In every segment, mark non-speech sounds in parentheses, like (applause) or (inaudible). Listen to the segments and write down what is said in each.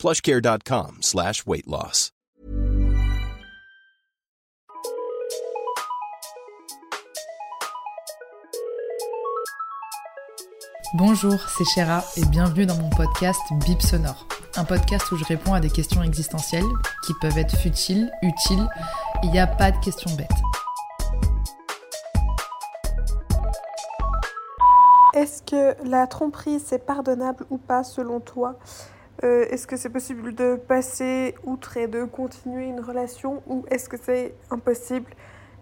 plushcare.com slash weight loss. Bonjour, c'est Chéra et bienvenue dans mon podcast Bip Sonore. Un podcast où je réponds à des questions existentielles qui peuvent être futiles, utiles. Il n'y a pas de questions bêtes. Est-ce que la tromperie c'est pardonnable ou pas selon toi? Euh, Est-ce que c'est possible de passer outre et de continuer une relation ou est-ce que c'est impossible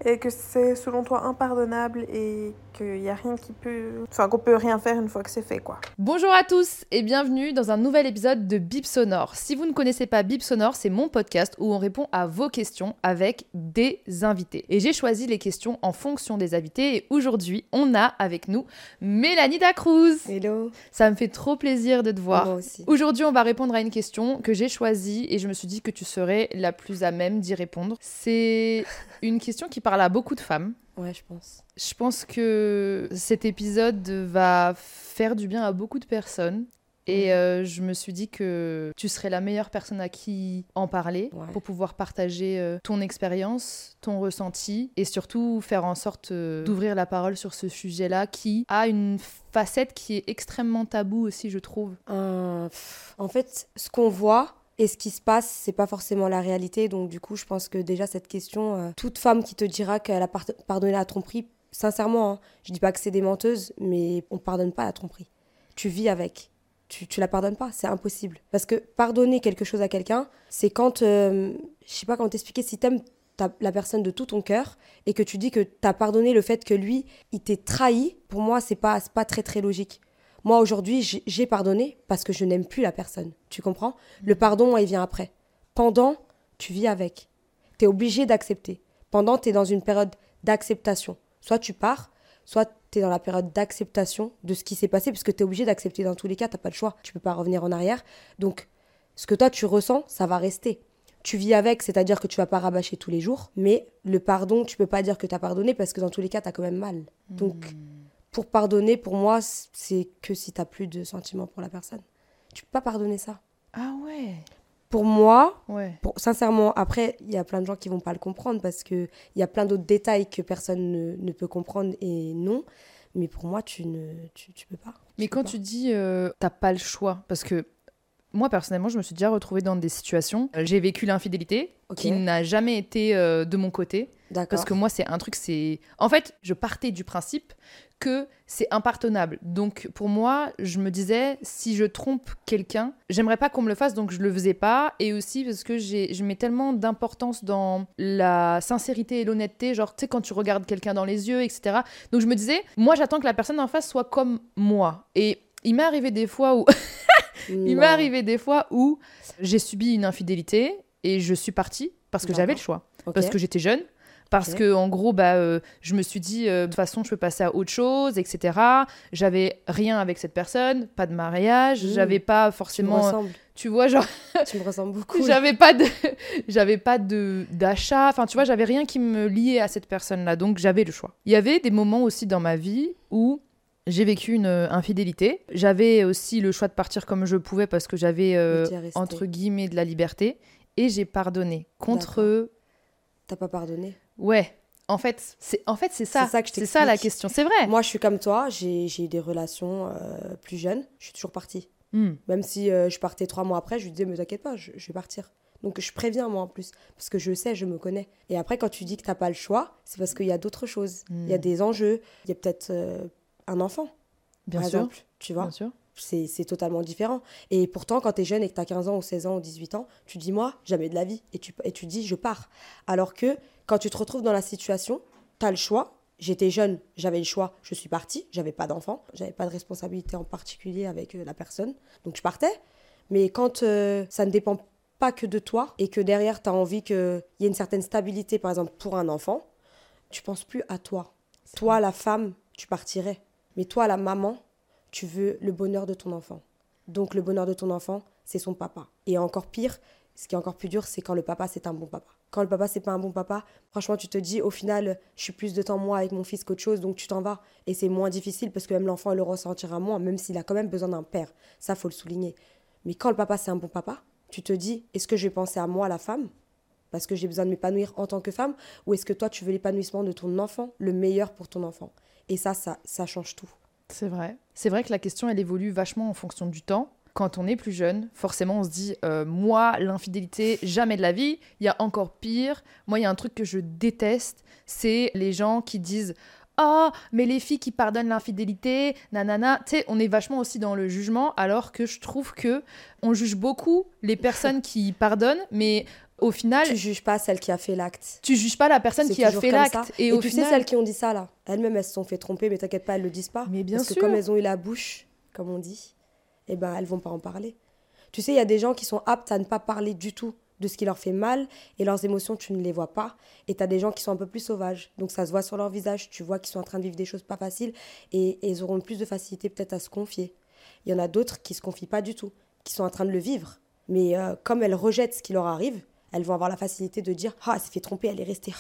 et que c'est selon toi impardonnable et qu'il n'y a rien qui peut... Enfin qu'on peut rien faire une fois que c'est fait quoi. Bonjour à tous et bienvenue dans un nouvel épisode de Bip Sonore. Si vous ne connaissez pas Bip Sonore, c'est mon podcast où on répond à vos questions avec des invités. Et j'ai choisi les questions en fonction des invités et aujourd'hui on a avec nous Mélanie Dacruz. Hello, Ça me fait trop plaisir de te voir. moi aussi. Aujourd'hui, on va répondre à une question que j'ai choisie et je me suis dit que tu serais la plus à même d'y répondre. C'est une question qui parle à beaucoup de femmes. Ouais, je pense. Je pense que cet épisode va faire du bien à beaucoup de personnes. Et euh, je me suis dit que tu serais la meilleure personne à qui en parler Ouais. pour pouvoir partager euh, ton expérience, ton ressenti et surtout faire en sorte euh, d'ouvrir la parole sur ce sujet-là qui a une facette qui est extrêmement tabou aussi, je trouve. En fait, ce qu'on voit et ce qui se passe, c'est pas forcément la réalité. Donc, du coup, je pense que déjà, cette question, euh, toute femme qui te dira qu'elle a par- pardonné la tromperie, sincèrement, hein, je dis pas que c'est des menteuses, mais on pardonne pas la tromperie. Tu vis avec. Tu, tu la pardonnes pas, c'est impossible. Parce que pardonner quelque chose à quelqu'un, c'est quand, euh, je sais pas comment t'expliquer, si t'aimes ta- la personne de tout ton cœur et que tu dis que t'as pardonné le fait que lui, il t'ait trahi, pour moi, c'est pas, pas très très logique. Moi, aujourd'hui, j'ai- pardonné parce que je n'aime plus la personne. Tu comprends? Le pardon, moi, il vient après. Pendant, tu vis avec. Tu es obligé d'accepter. Pendant, tu es dans une période d'acceptation. Soit tu pars, soit tu es dans la période d'acceptation de ce qui s'est passé, puisque tu es obligé d'accepter dans tous les cas, tu pas le choix. Tu peux pas revenir en arrière. Donc, ce que toi, tu ressens, ça va rester. Tu vis avec, c'est-à-dire que tu vas pas rabâcher tous les jours, mais le pardon, tu peux pas dire que tu as pardonné parce que dans tous les cas, tu as quand même mal. Donc, pour pardonner, pour moi, c'est que si tu plus de sentiments pour la personne. Tu peux pas pardonner ça. Ah ouais Pour moi, Ouais. pour, sincèrement, après, il y a plein de gens qui vont pas le comprendre parce qu'il y a plein d'autres détails que personne ne, ne peut comprendre et non. Mais pour moi, tu ne tu, tu peux pas. Mais quand pas. tu dis euh, t'as pas le choix, parce que moi personnellement, je me suis déjà retrouvée dans des situations. euh, J'ai vécu l'infidélité qui n'a jamais été euh, de mon côté. D'accord. Parce que moi, c'est un truc, c'est. En fait, je partais du principe que c'est impardonnable. Donc, pour moi, je me disais, si je trompe quelqu'un, j'aimerais pas qu'on me le fasse, donc je le faisais pas. Et aussi parce que j'ai- je mets tellement d'importance dans la sincérité et l'honnêteté, genre, tu sais, quand tu regardes quelqu'un dans les yeux, etc. Donc, je me disais, moi, j'attends que la personne en face soit comme moi. Et il m'est arrivé des fois où. (laughs) Il m'est arrivé des fois où j'ai subi une infidélité et je suis partie parce que j'avais le choix parce que j'étais jeune, parce que en gros, bah, euh, je me suis dit, euh, de toute façon, je peux passer à autre chose, etc. J'avais rien avec cette personne, pas de mariage, Mmh. j'avais pas tu me forcément, tu vois, genre, (laughs) tu me ressembles beaucoup. j'avais pas de, (laughs) j'avais pas de d'achat, enfin, tu vois, j'avais rien qui me liait à cette personne-là, donc j'avais le choix. Il y avait des moments aussi dans ma vie où j'ai vécu une euh, infidélité. J'avais aussi le choix de partir comme je pouvais parce que j'avais euh, entre guillemets de la liberté et j'ai pardonné contre. T'as pas pardonné? Ouais. En fait, c'est en fait c'est ça. C'est ça que je C'est ça la question. C'est vrai. Moi, je suis comme toi. J'ai eu des relations euh, plus jeunes. Je suis toujours partie. Hmm. Même si euh, je partais trois mois après, je lui disais, mais t'inquiète pas, je, je vais partir. Donc je préviens moi en plus, parce que je sais, je me connais. Et après, quand tu dis que t'as pas le choix, c'est parce qu'il y a d'autres choses. Il y a Mm. des enjeux, il y a peut-être euh, un enfant, Bien par sûr. exemple, tu vois. Bien sûr. C'est c'est totalement différent. Et pourtant, quand tu es jeune et que tu as 15 ans ou 16 ans ou 18 ans, tu dis, moi, jamais de la vie. Et tu, et tu dis, je pars. Alors que quand tu te retrouves dans la situation, tu as le choix. J'étais jeune, j'avais le choix, je suis partie, j'avais pas d'enfant, j'avais pas de responsabilité en particulier avec euh, la personne, donc je partais. Mais quand euh, ça ne dépend pas que de toi et que derrière, tu as envie qu'il y ait une certaine stabilité, par exemple, pour un enfant, tu penses plus à toi. Toi, la femme, tu partirais. Mais toi, la maman, tu veux le bonheur de ton enfant. Donc, le bonheur de ton enfant, c'est son papa. Et encore pire, ce qui est encore plus dur, c'est quand le papa, c'est un bon papa. Quand le papa, c'est pas un bon papa, franchement, tu te dis, au final, je suis plus de temps moi avec mon fils qu'autre chose, donc tu t'en vas. Et c'est moins difficile parce que même l'enfant, le ressentira moins, même s'il a quand même besoin d'un père. Ça, faut le souligner. Mais quand le papa, c'est un bon papa, tu te dis, est-ce que je vais penser à moi, la femme? Parce que j'ai besoin de m'épanouir en tant que femme? Ou est-ce que toi, tu veux l'épanouissement de ton enfant, le meilleur pour ton enfant? Et ça, ça, ça change tout. C'est vrai. C'est vrai que la question, elle évolue vachement en fonction du temps. Quand on est plus jeune, forcément, on se dit, euh, moi, l'infidélité, jamais de la vie. Il y a encore pire. Moi, il y a un truc que je déteste, c'est les gens qui disent, oh, mais les filles qui pardonnent l'infidélité, nanana. Tu sais, on est vachement aussi dans le jugement, alors que je trouve que on juge beaucoup les personnes qui pardonnent, mais au final. Tu juges pas celle qui a fait l'acte. Tu juges pas la personne qui a fait l'acte. Et, au tu sais, celles qui ont dit ça, là, elles-mêmes, elles se sont fait tromper, mais t'inquiète pas, elles le disent pas. Mais bien parce sûr. que comme elles ont eu la bouche, comme on dit, eh ben, elles vont pas en parler. Tu sais, il y a des gens qui sont aptes à ne pas parler du tout de ce qui leur fait mal et leurs émotions, tu ne les vois pas. Et tu as des gens qui sont un peu plus sauvages. Donc ça se voit sur leur visage, tu vois qu'ils sont en train de vivre des choses pas faciles et, ils auront plus de facilité peut-être à se confier. Il y en a d'autres qui se confient pas du tout, qui sont en train de le vivre. Mais euh, comme elles rejettent ce qui leur arrive, elles vont avoir la facilité de dire Ah, elle s'est fait tromper, elle est restée.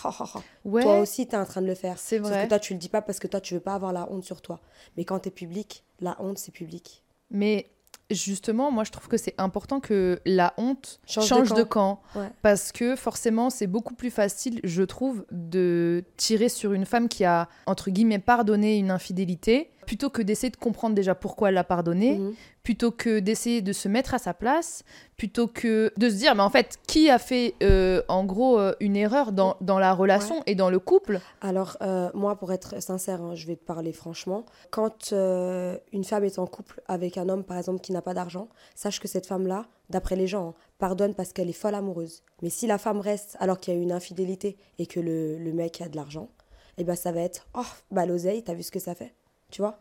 Toi aussi, tu es en train de le faire. C'est vrai. que toi, tu le dis pas parce que toi, tu veux pas avoir la honte sur toi. Mais quand tu es public, la honte, c'est public. Mais justement, moi je trouve que c'est important que la honte change, de camp. Parce que forcément, c'est beaucoup plus facile, je trouve, de tirer sur une femme qui a, entre guillemets, pardonné une infidélité plutôt que d'essayer de comprendre déjà pourquoi elle l'a pardonné, mhm. plutôt que d'essayer de se mettre à sa place, plutôt que de se dire, mais en fait, qui a fait euh, en gros euh, une erreur dans, dans la relation et dans le couple? Alors, euh, moi, pour être sincère, hein, je vais te parler franchement, quand une femme est en couple avec un homme, par exemple, qui n'a pas d'argent, sache que cette femme-là, d'après les gens, hein, pardonne parce qu'elle est folle amoureuse. Mais si la femme reste alors qu'il y a une infidélité et que le, le mec a de l'argent, eh ben ça va être, oh, bah l'oseille, t'as vu ce que ça fait? Tu vois?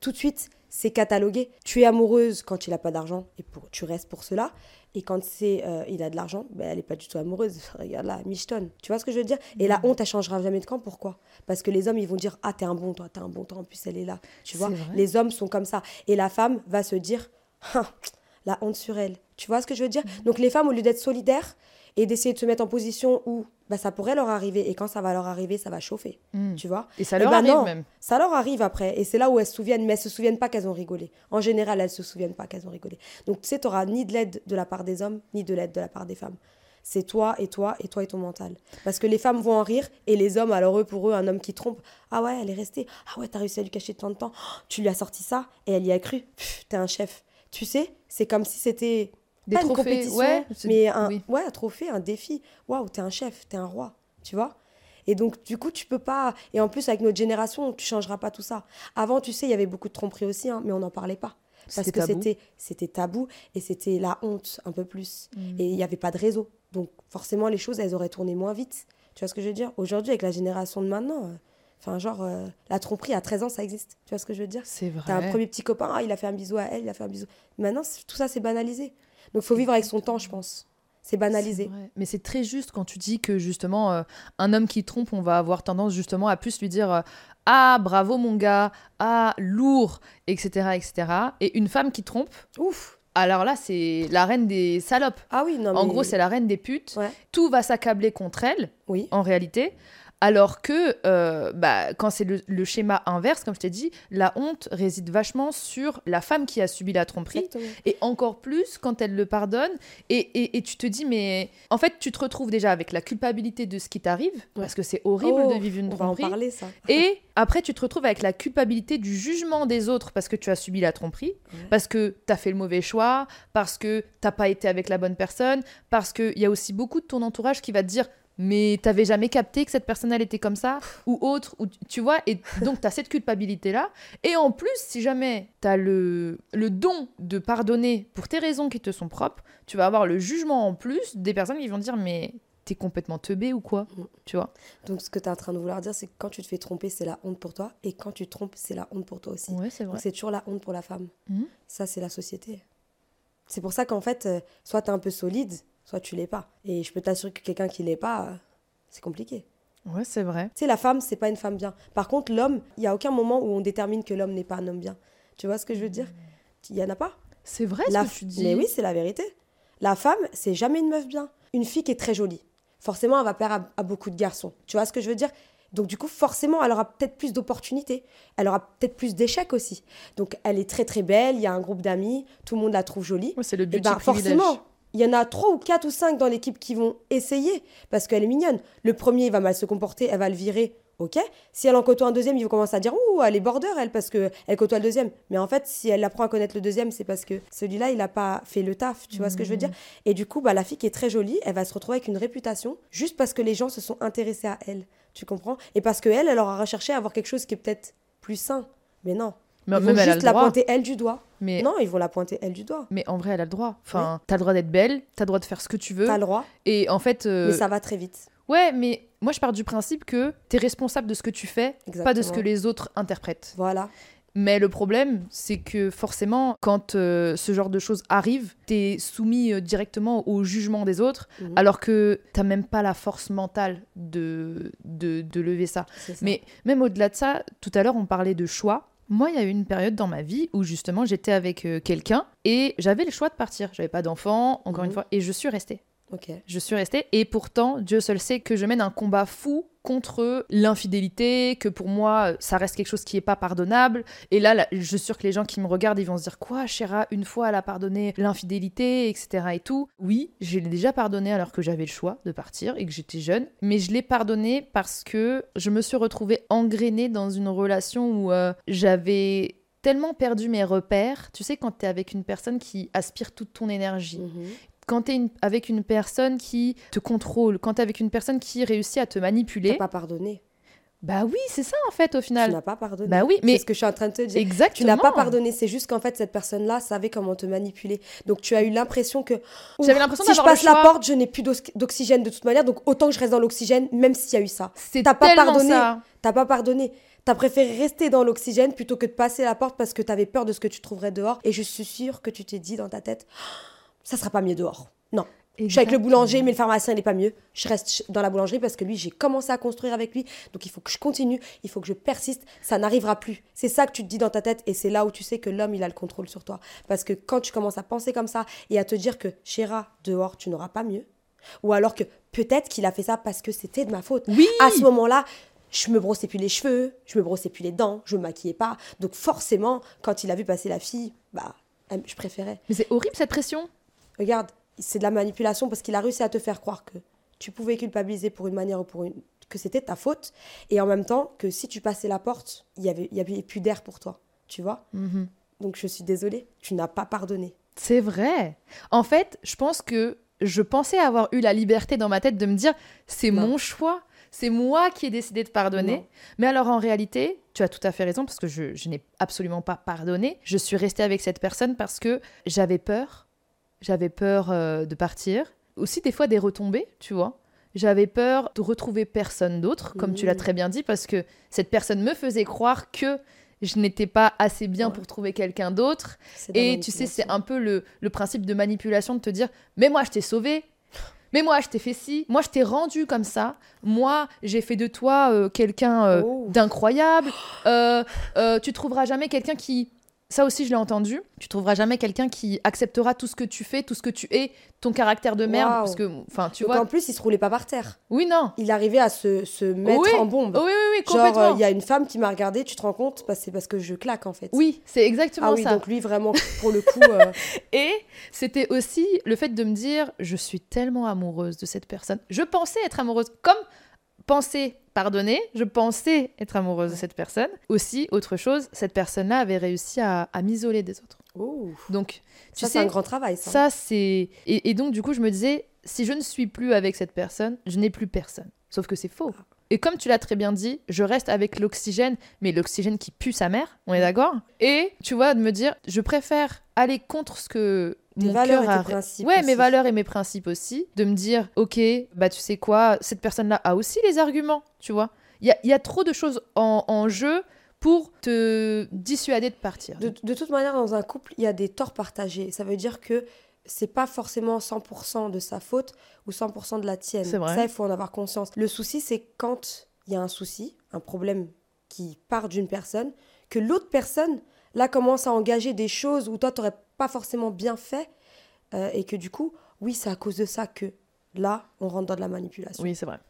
Tout de suite, c'est catalogué. Tu es amoureuse quand il n'a pas d'argent et pour, tu restes pour cela. Et quand c'est euh, il a de l'argent, ben, elle n'est pas du tout amoureuse. (laughs) Regarde là, michetonne. Tu vois ce que je veux dire? Et la mm. honte, elle changera jamais de camp. Pourquoi? Parce que les hommes, ils vont dire Ah, t'es un bon, toi, t'es un bon temps. En plus, elle est là. Tu vois? Les hommes sont comme ça. Et la femme va se dire ah, La honte sur elle. Tu vois ce que je veux dire? Mm. Donc les femmes, au lieu d'être solidaires, et d'essayer de se mettre en position où bah, ça pourrait leur arriver et quand ça va leur arriver, ça va chauffer. Hmm. Tu vois? Et ça leur bah arrive même. Ça leur arrive après et c'est là où elles se souviennent, mais elles se souviennent pas qu'elles ont rigolé. En général, elles se souviennent pas qu'elles ont rigolé. Donc tu sais, tu n'auras ni de l'aide de la part des hommes, ni de l'aide de la part des femmes. C'est toi et toi et toi et ton mental. Parce que les femmes vont en rire et les hommes, alors eux, pour eux, un homme qui trompe, ah ouais, elle est restée, ah ouais, t'as réussi à lui cacher tant de temps, tu lui as sorti ça et elle y a cru, t'es un chef. Tu sais, c'est comme si c'était des trophées, compétition, ouais, mais un, ouais, un trophée, un défi. Waouh, t'es un chef, t'es un roi, tu vois et donc, du coup, tu peux pas. Et en plus, avec notre génération, tu changeras pas tout ça. Avant, tu sais, il y avait beaucoup de tromperies aussi, hein, mais on n'en parlait pas. Parce que c'était c'était tabou et c'était la honte un peu plus. Mm. Et il n'y avait pas de réseau. Donc, forcément, les choses, elles auraient tourné moins vite. Tu vois ce que je veux dire? Aujourd'hui, avec la génération de maintenant, euh, enfin, genre, euh, la tromperie à 13 ans, ça existe. Tu vois ce que je veux dire? C'est vrai. T'as un premier petit copain, ah, il a fait un bisou à elle, il a fait un bisou. Maintenant, tout ça, c'est banalisé. Donc il faut vivre avec son temps, je pense. C'est banalisé. Mais c'est très juste quand tu dis que justement, euh, un homme qui trompe, on va avoir tendance justement à plus lui dire euh, Ah, bravo mon gars, ah, lourd, etc., etc. Et une femme qui trompe, ouf, alors là, c'est la reine des salopes. Ah oui, non. En gros, c'est la reine des putes. Tout va s'accabler contre elle, oui. en réalité. Alors que euh, bah, quand c'est le, schéma inverse, comme je t'ai dit, la honte réside vachement sur la femme qui a subi la tromperie. Et encore plus quand elle le pardonne. Et, tu te dis, mais en fait, tu te retrouves déjà avec la culpabilité de ce qui t'arrive, parce que c'est horrible de oh, vivre une tromperie. On va en parler, ça. Et après, tu te retrouves avec la culpabilité du jugement des autres parce que tu as subi la tromperie, parce que tu as fait le mauvais choix, parce que t'as pas été avec la bonne personne, parce qu'il y a aussi beaucoup de ton entourage qui va te dire mais t'avais jamais capté que cette personne elle était comme ça ou autre ou tu vois et donc t'as cette culpabilité là et en plus si jamais t'as le le don de pardonner pour tes raisons qui te sont propres tu vas avoir le jugement en plus des personnes qui vont dire mais t'es complètement teubé ou quoi mm. tu vois. Donc ce que t'es en train de vouloir dire c'est que quand tu te fais tromper c'est la honte pour toi et quand tu te trompes c'est la honte pour toi aussi. Ouais, c'est vrai. C'est toujours la honte pour la femme. Mm. ça c'est la société. C'est pour ça qu'en fait euh, soit t'es un peu solide soit tu l'es pas. Et je peux t'assurer que quelqu'un qui l'est pas, euh, c'est compliqué. Ouais, c'est vrai. Tu sais, la femme, c'est pas une femme bien. Par contre, l'homme, il y a aucun moment où on détermine que l'homme n'est pas un homme bien. Tu vois ce que je veux dire? Il y en a pas. C'est vrai La ce que tu dis. Mais oui, c'est la vérité. La femme, c'est jamais une meuf bien. Une fille qui est très jolie. Forcément, elle va plaire à, à beaucoup de garçons. Tu vois ce que je veux dire? Donc, du coup, forcément, elle aura peut-être plus d'opportunités. Elle aura peut-être plus d'échecs aussi. Donc, elle est très, très belle. Il y a un groupe d'amis. Tout le monde la trouve jolie. Ouais, c'est le Eh beauty ben, forcément, il y en a trois ou quatre ou cinq dans l'équipe qui vont essayer parce qu'elle est mignonne. Le premier, il va mal se comporter, elle va le virer. Ok? Si elle en côtoie un deuxième, ils vont commencer à dire Ouh, elle est border, elle, parce qu'elle côtoie le deuxième. Mais en fait, si elle apprend à connaître le deuxième, c'est parce que celui-là, il n'a pas fait le taf. Tu vois ce que je veux dire? Et du coup, bah, la fille qui est très jolie, elle va se retrouver avec une réputation juste parce que les gens se sont intéressés à elle. Tu comprends? Et parce qu'elle, elle aura recherché à avoir quelque chose qui est peut-être plus sain. Mais non. Mais ils vont elle juste la pointer elle du doigt. Mais, Non, ils vont la pointer elle du doigt. mais en vrai, elle a le droit. Enfin, t'as le droit d'être belle, t'as le droit de faire ce que tu veux. T'as le droit, Et en fait. euh, mais ça va très vite. Ouais, mais moi, je pars du principe que t'es responsable de ce que tu fais, pas de ce que les autres interprètent. Voilà. Mais le problème, c'est que forcément, quand euh, ce genre de choses arrive, t'es soumis euh, directement au jugement des autres, Mhm. alors que t'as même pas la force mentale de, de, de lever ça. Mais même au-delà de ça, tout à l'heure, on parlait de choix. Moi, il y a eu une période dans ma vie où justement j'étais avec euh, quelqu'un et j'avais le choix de partir. J'avais pas d'enfant, encore Mhm. une fois, et je suis restée. Ok. Je suis restée et pourtant, Dieu seul sait que je mène un combat fou contre l'infidélité, que pour moi, ça reste quelque chose qui est pas pardonnable. Et là, là, je suis sûre que les gens qui me regardent, ils vont se dire quoi, Chéra, une fois elle a pardonné l'infidélité, etc. et tout. Oui, je l'ai déjà pardonné alors que j'avais le choix de partir et que j'étais jeune, mais je l'ai pardonné parce que je me suis retrouvée engrainée dans une relation où euh, j'avais tellement perdu mes repères. Tu sais, quand t'es avec une personne qui aspire toute ton énergie, Mhm. Quand tu es avec une personne qui te contrôle, quand tu es avec une personne qui réussit à te T'as manipuler, pas pardonné. bah oui, c'est ça en fait au Tu final. n'as pas pardonné. Bah oui, C'est mais ce que je suis en train de te dire. exactement. Tu n'as pas pardonné, c'est juste qu'en fait cette personne-là savait comment te manipuler. Donc tu as eu l'impression que J'avais l'impression si je passe la porte, je n'ai plus d'ox- d'oxygène de toute manière, donc autant que je reste dans l'oxygène, même s'il y a eu ça. C'est T'as pas pardonné. T'as pas pardonné. T'as préféré rester dans l'oxygène plutôt que de passer la porte parce que t'avais peur de ce que tu trouverais dehors. Et je suis sûre que tu t'es dit dans ta tête, ça sera pas mieux dehors. Non. Je suis avec le boulanger, mais le pharmacien n'est pas mieux. Je reste dans la boulangerie parce que lui, j'ai commencé à construire avec lui. Donc il faut que je continue, il faut que je persiste. Ça n'arrivera plus. C'est ça que tu te dis dans ta tête et c'est là où tu sais que l'homme, il a le contrôle sur toi. Parce que quand tu commences à penser comme ça et à te dire que Chéra, dehors, tu n'auras pas mieux. Ou alors que peut-être qu'il a fait ça parce que c'était de ma faute. Oui. À ce moment-là, je me brossais plus les cheveux, je me brossais plus les dents, je me maquillais pas. Donc forcément, quand il a vu passer la fille, bah, je préférais. Mais c'est horrible cette pression. Regarde, c'est de la manipulation parce qu'il a réussi à te faire croire que tu pouvais culpabiliser pour une manière ou pour une que c'était ta faute et en même temps que si tu passais la porte, il y avait il y avait plus d'air pour toi, tu vois Mhm. Donc je suis désolée, tu n'as pas pardonné. C'est vrai. En fait, je pense que je pensais avoir eu la liberté dans ma tête de me dire c'est mon choix, c'est moi qui ai décidé de pardonner. Non. Mais alors en réalité, tu as tout à fait raison parce que je, je n'ai absolument pas pardonné. Je suis restée avec cette personne parce que j'avais peur. J'avais peur euh, de partir. Aussi des fois des retombées, tu vois. J'avais peur de retrouver personne d'autre, comme tu l'as Mhm. très bien dit, parce que cette personne me faisait croire que je n'étais pas assez bien Ouais. pour trouver quelqu'un d'autre. Et tu sais, c'est un peu le, le principe de manipulation de te dire Mais moi, je t'ai sauvé. Mais moi, je t'ai fait ci. Moi, je t'ai rendu comme ça. Moi, j'ai fait de toi euh, quelqu'un euh, Oh. d'incroyable. Euh, tu trouveras jamais quelqu'un qui. Ça aussi, je l'ai entendu. Tu trouveras jamais quelqu'un qui acceptera tout ce que tu fais, tout ce que tu es, ton caractère de merde. Parce que, enfin, tu Donc vois. en plus, il se roulait pas par terre. Oui, non. Il arrivait à se, se mettre Oui. en bombe. Oui, oui, oui, Genre, complètement. euh, il y a une femme qui m'a regardé, tu te rends compte Bah, C'est parce que je claque en fait. Oui, c'est exactement Ah oui, ça. donc lui, vraiment, pour le coup. euh, (laughs) Et c'était aussi le fait de me dire, je suis tellement amoureuse de cette personne. Je pensais être amoureuse, comme penser pardonner, je pensais être amoureuse de cette personne. Aussi, autre chose, cette personne-là avait réussi à, à m'isoler des autres. Donc, tu Ça, c'est sais, un grand travail, ça. ça c'est... Et, et donc, du coup, je me disais, si je ne suis plus avec cette personne, je n'ai plus personne. Sauf que c'est faux. Ah. Et comme tu l'as très bien dit, je reste avec l'oxygène, mais l'oxygène qui pue sa mère, on est d'accord? Et tu vois, de me dire, je préfère aller contre ce que mon valeurs cœur et tes principes. Ouais, mes valeurs et mes principes aussi. De me dire, ok, bah tu sais quoi, cette personne-là a aussi les arguments, tu vois? Il y a, y a trop de choses en, en jeu pour te dissuader de partir. De, de toute manière, dans un couple, il y a des torts partagés. Ça veut dire que c'est pas forcément 100% de sa faute ou 100% de la tienne. C'est vrai. Ça, il faut en avoir conscience. Le souci, c'est quand il y a un souci, un problème qui part d'une personne, que l'autre personne, là, commence à engager des choses où toi, tu pas forcément bien fait, euh, et que du coup, oui, c'est à cause de ça que là, on rentre dans de la manipulation. Oui, c'est vrai.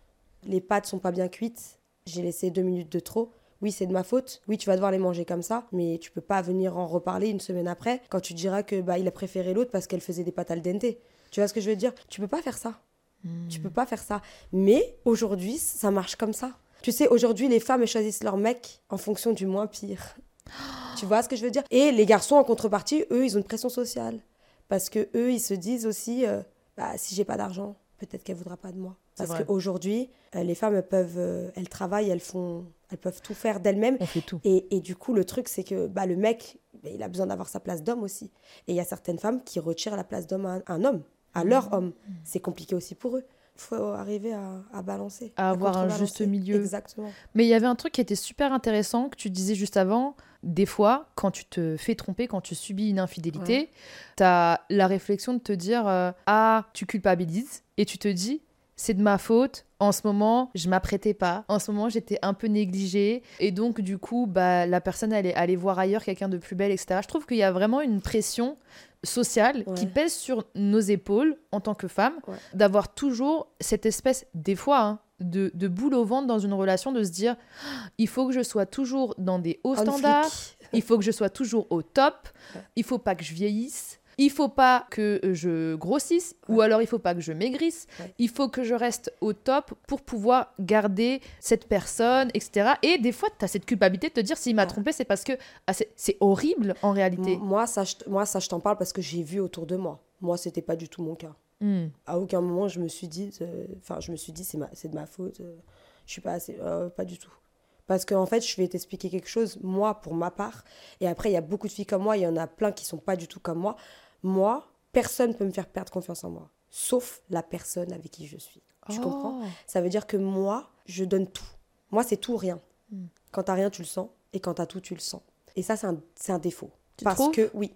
Les pâtes sont pas bien cuites, j'ai laissé deux minutes de trop. Oui, c'est de ma faute. Oui, tu vas devoir les manger comme ça, mais tu peux pas venir en reparler une semaine après quand tu diras que bah il a préféré l'autre parce qu'elle faisait des pâtes al dente. Tu vois ce que je veux dire? Tu peux pas faire ça. Tu peux pas faire ça. Mais aujourd'hui, ça marche comme ça. Tu sais, aujourd'hui, les femmes choisissent leur mec en fonction du moins pire. tu vois ce que je veux dire? Et les garçons, en contrepartie, eux, ils ont une pression sociale. Parce que eux, ils se disent aussi, euh, bah, si j'ai pas d'argent, peut-être qu'elle voudra pas de moi. Parce qu'aujourd'hui, euh, les femmes, elles peuvent, euh, elles travaillent, elles font, elles peuvent tout faire d'elles-mêmes. On fait tout. Et, et du coup, le truc, c'est que bah, le mec, bah, il a besoin d'avoir sa place d'homme aussi. Et il y a certaines femmes qui retirent la place d'homme à un, un homme, à Mmh. leur homme. C'est compliqué aussi pour eux. Il faut arriver à, à balancer. À avoir un juste milieu. Exactement. Mais il y avait un truc qui était super intéressant que tu disais juste avant. Des fois, quand tu te fais tromper, quand tu subis une infidélité, tu as la réflexion de te dire euh, Ah, tu culpabilises. Et tu te dis C'est de ma faute. En ce moment, je m'apprêtais pas. En ce moment, j'étais un peu négligée. Et donc, du coup, bah, la personne allait aller voir ailleurs quelqu'un de plus belle, etc. Je trouve qu'il y a vraiment une pression sociale Ouais. qui pèse sur nos épaules en tant que femmes Ouais. d'avoir toujours cette espèce, des fois, hein, de, de boule au ventre dans une relation, de se dire Ah, il faut que je sois toujours dans des hauts standards, il faut que je sois toujours au top, Ouais. il faut pas que je vieillisse, il faut pas que je grossisse, ou alors il faut pas que je maigrisse, Ouais. il faut que je reste au top pour pouvoir garder cette personne, etc. Et des fois, tu as cette culpabilité de te dire s'il m'a Ouais. trompé, c'est parce que ah, c'est horrible en réalité. Moi, ça, je, moi, ça, je t'en parle parce que j'ai vu autour de moi. Moi, c'était pas du tout mon cas. Hmm. À aucun moment, je me suis dit, euh, enfin, je me suis dit, c'est de ma faute. euh, je suis pas assez, euh, pas du tout. Parce qu'en fait, je vais t'expliquer quelque chose, moi, pour ma part. Et après, il y a beaucoup de filles comme moi, il y en a plein qui sont pas du tout comme moi. Moi, personne peut me faire perdre confiance en moi, sauf la personne avec qui je suis. Tu Oh. comprends? Ça veut dire que moi, je donne tout. Moi, c'est tout ou rien. Hmm. Quand t'as rien, tu le sens. Et quand t'as tout, tu le sens. Et ça, c'est un, un défaut. Tu Parce trouves? que, oui.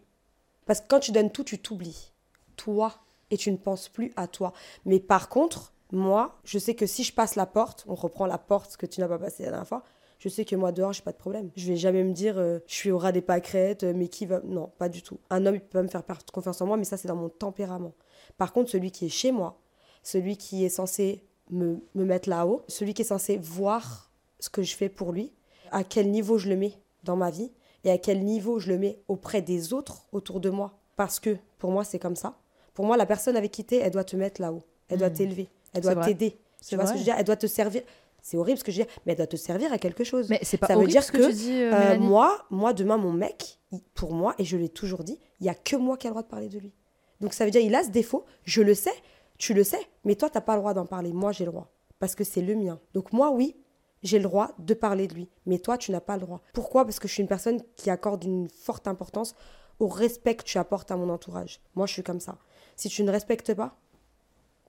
Parce que quand tu donnes tout, tu t'oublies. Toi. Et tu ne penses plus à toi. Mais par contre, moi, je sais que si je passe la porte, on reprend la porte que tu n'as pas passée la dernière fois, je sais que moi, dehors, j'ai pas de problème. Je vais jamais me dire, euh, je suis au ras des pâquerettes, euh, mais qui va. Non, pas du tout. Un homme, il peut pas me faire perdre confiance en moi, mais ça, c'est dans mon tempérament. Par contre, celui qui est chez moi, celui qui est censé me, me mettre là-haut, celui qui est censé voir ce que je fais pour lui, à quel niveau je le mets dans ma vie et à quel niveau je le mets auprès des autres autour de moi. Parce que pour moi, c'est comme ça. Pour moi, la personne avec qui t'es, elle doit te mettre là-haut. Elle doit Mm. t'élever. Elle doit t'aider. Tu vois ce que je veux dire? Elle doit te servir. C'est horrible ce que je dis, mais elle doit te servir à quelque chose. Mais c'est pas Ça veut dire ce que, que, tu dis, euh, moi, moi, demain, mon mec, il- pour moi, et je l'ai toujours dit, il y a que moi qui a le droit de parler de lui. Donc ça veut dire il a ce défaut, je le sais, tu le sais, mais toi, t'as pas le droit d'en parler. Moi, j'ai le droit. Parce que c'est le mien. Donc moi, oui, j'ai le droit de parler de lui. Mais toi, tu n'as pas le droit. Pourquoi? Parce que je suis une personne qui accorde une forte importance au respect que tu apportes à mon entourage. Moi, je suis comme ça. Si tu ne respectes pas,